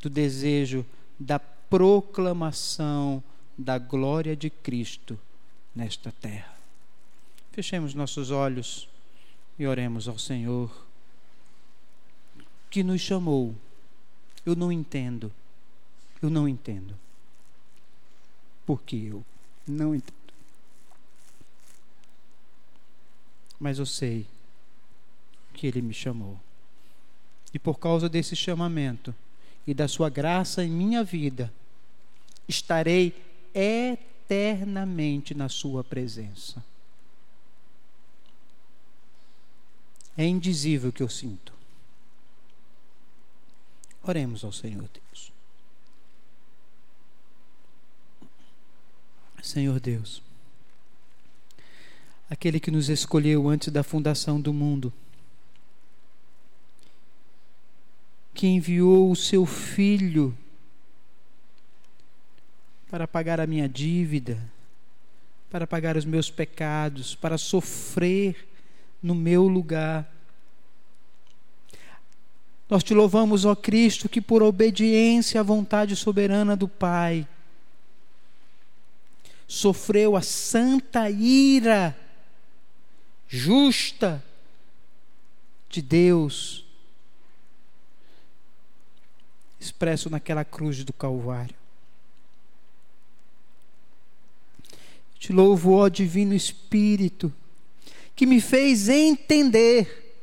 do desejo da proclamação da glória de Cristo nesta terra. Fechemos nossos olhos e oremos ao Senhor que nos chamou. Eu não entendo. Eu não entendo. Porque eu não entendo. Mas eu sei que Ele me chamou. E por causa desse chamamento e da Sua graça em minha vida, estarei eternamente na Sua presença. É indizível o que eu sinto. Oremos ao Senhor Deus. Senhor Deus, aquele que nos escolheu antes da fundação do mundo, que enviou o seu Filho para pagar a minha dívida, para pagar os meus pecados, para sofrer no meu lugar. Nós te louvamos, ó Cristo, que por obediência à vontade soberana do Pai, sofreu a santa ira justa de Deus, expresso naquela cruz do Calvário. Te louvo, ó Divino Espírito, que me fez entender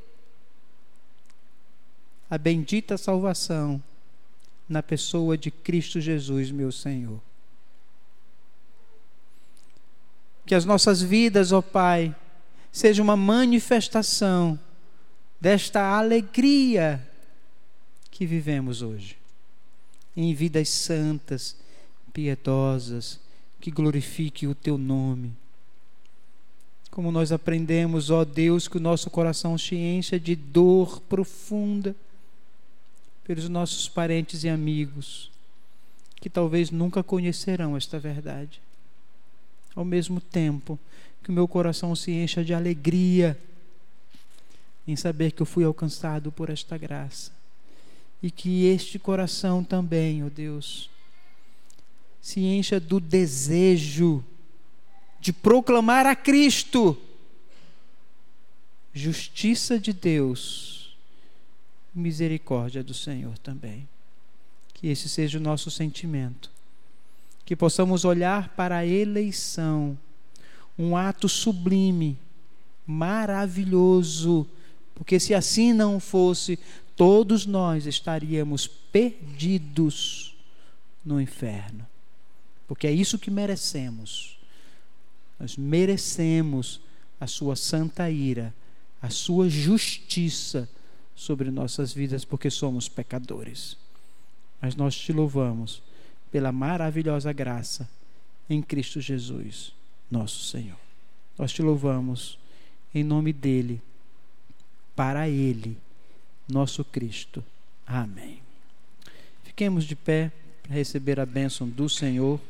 a bendita salvação na pessoa de Cristo Jesus, meu Senhor. Que as nossas vidas, ó Pai, seja uma manifestação desta alegria que vivemos hoje, em vidas santas, piedosas, que glorifique o teu nome. Como nós aprendemos, ó Deus, que o nosso coração se encha de dor profunda pelos nossos parentes e amigos, que talvez nunca conhecerão esta verdade. Ao mesmo tempo que o meu coração se encha de alegria em saber que eu fui alcançado por esta graça. E que este coração também, ó Deus, se encha do desejo de proclamar a Cristo, justiça de Deus, misericórdia do Senhor também. Que esse seja o nosso sentimento. Que possamos olhar para a eleição, um ato sublime, maravilhoso, porque se assim não fosse, todos nós estaríamos perdidos no inferno porque é isso que merecemos. Nós merecemos a sua santa ira, a sua justiça sobre nossas vidas, porque somos pecadores. Mas nós te louvamos pela maravilhosa graça em Cristo Jesus, nosso Senhor. Nós te louvamos em nome dele, para ele, nosso Cristo. Amém. Fiquemos de pé para receber a bênção do Senhor.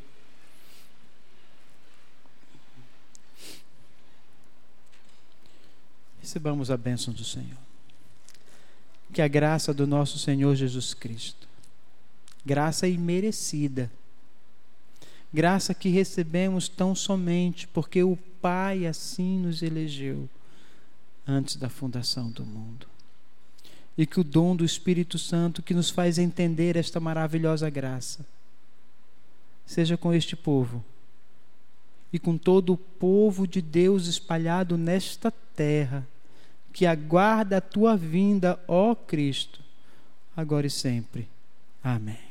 Recebamos a bênção do Senhor. Que a graça do nosso Senhor Jesus Cristo, graça imerecida, graça que recebemos tão somente porque o Pai assim nos elegeu antes da fundação do mundo e que o dom do Espírito Santo que nos faz entender esta maravilhosa graça seja com este povo e com todo o povo de Deus espalhado nesta terra, que aguarda a tua vinda, ó Cristo, agora e sempre. Amém.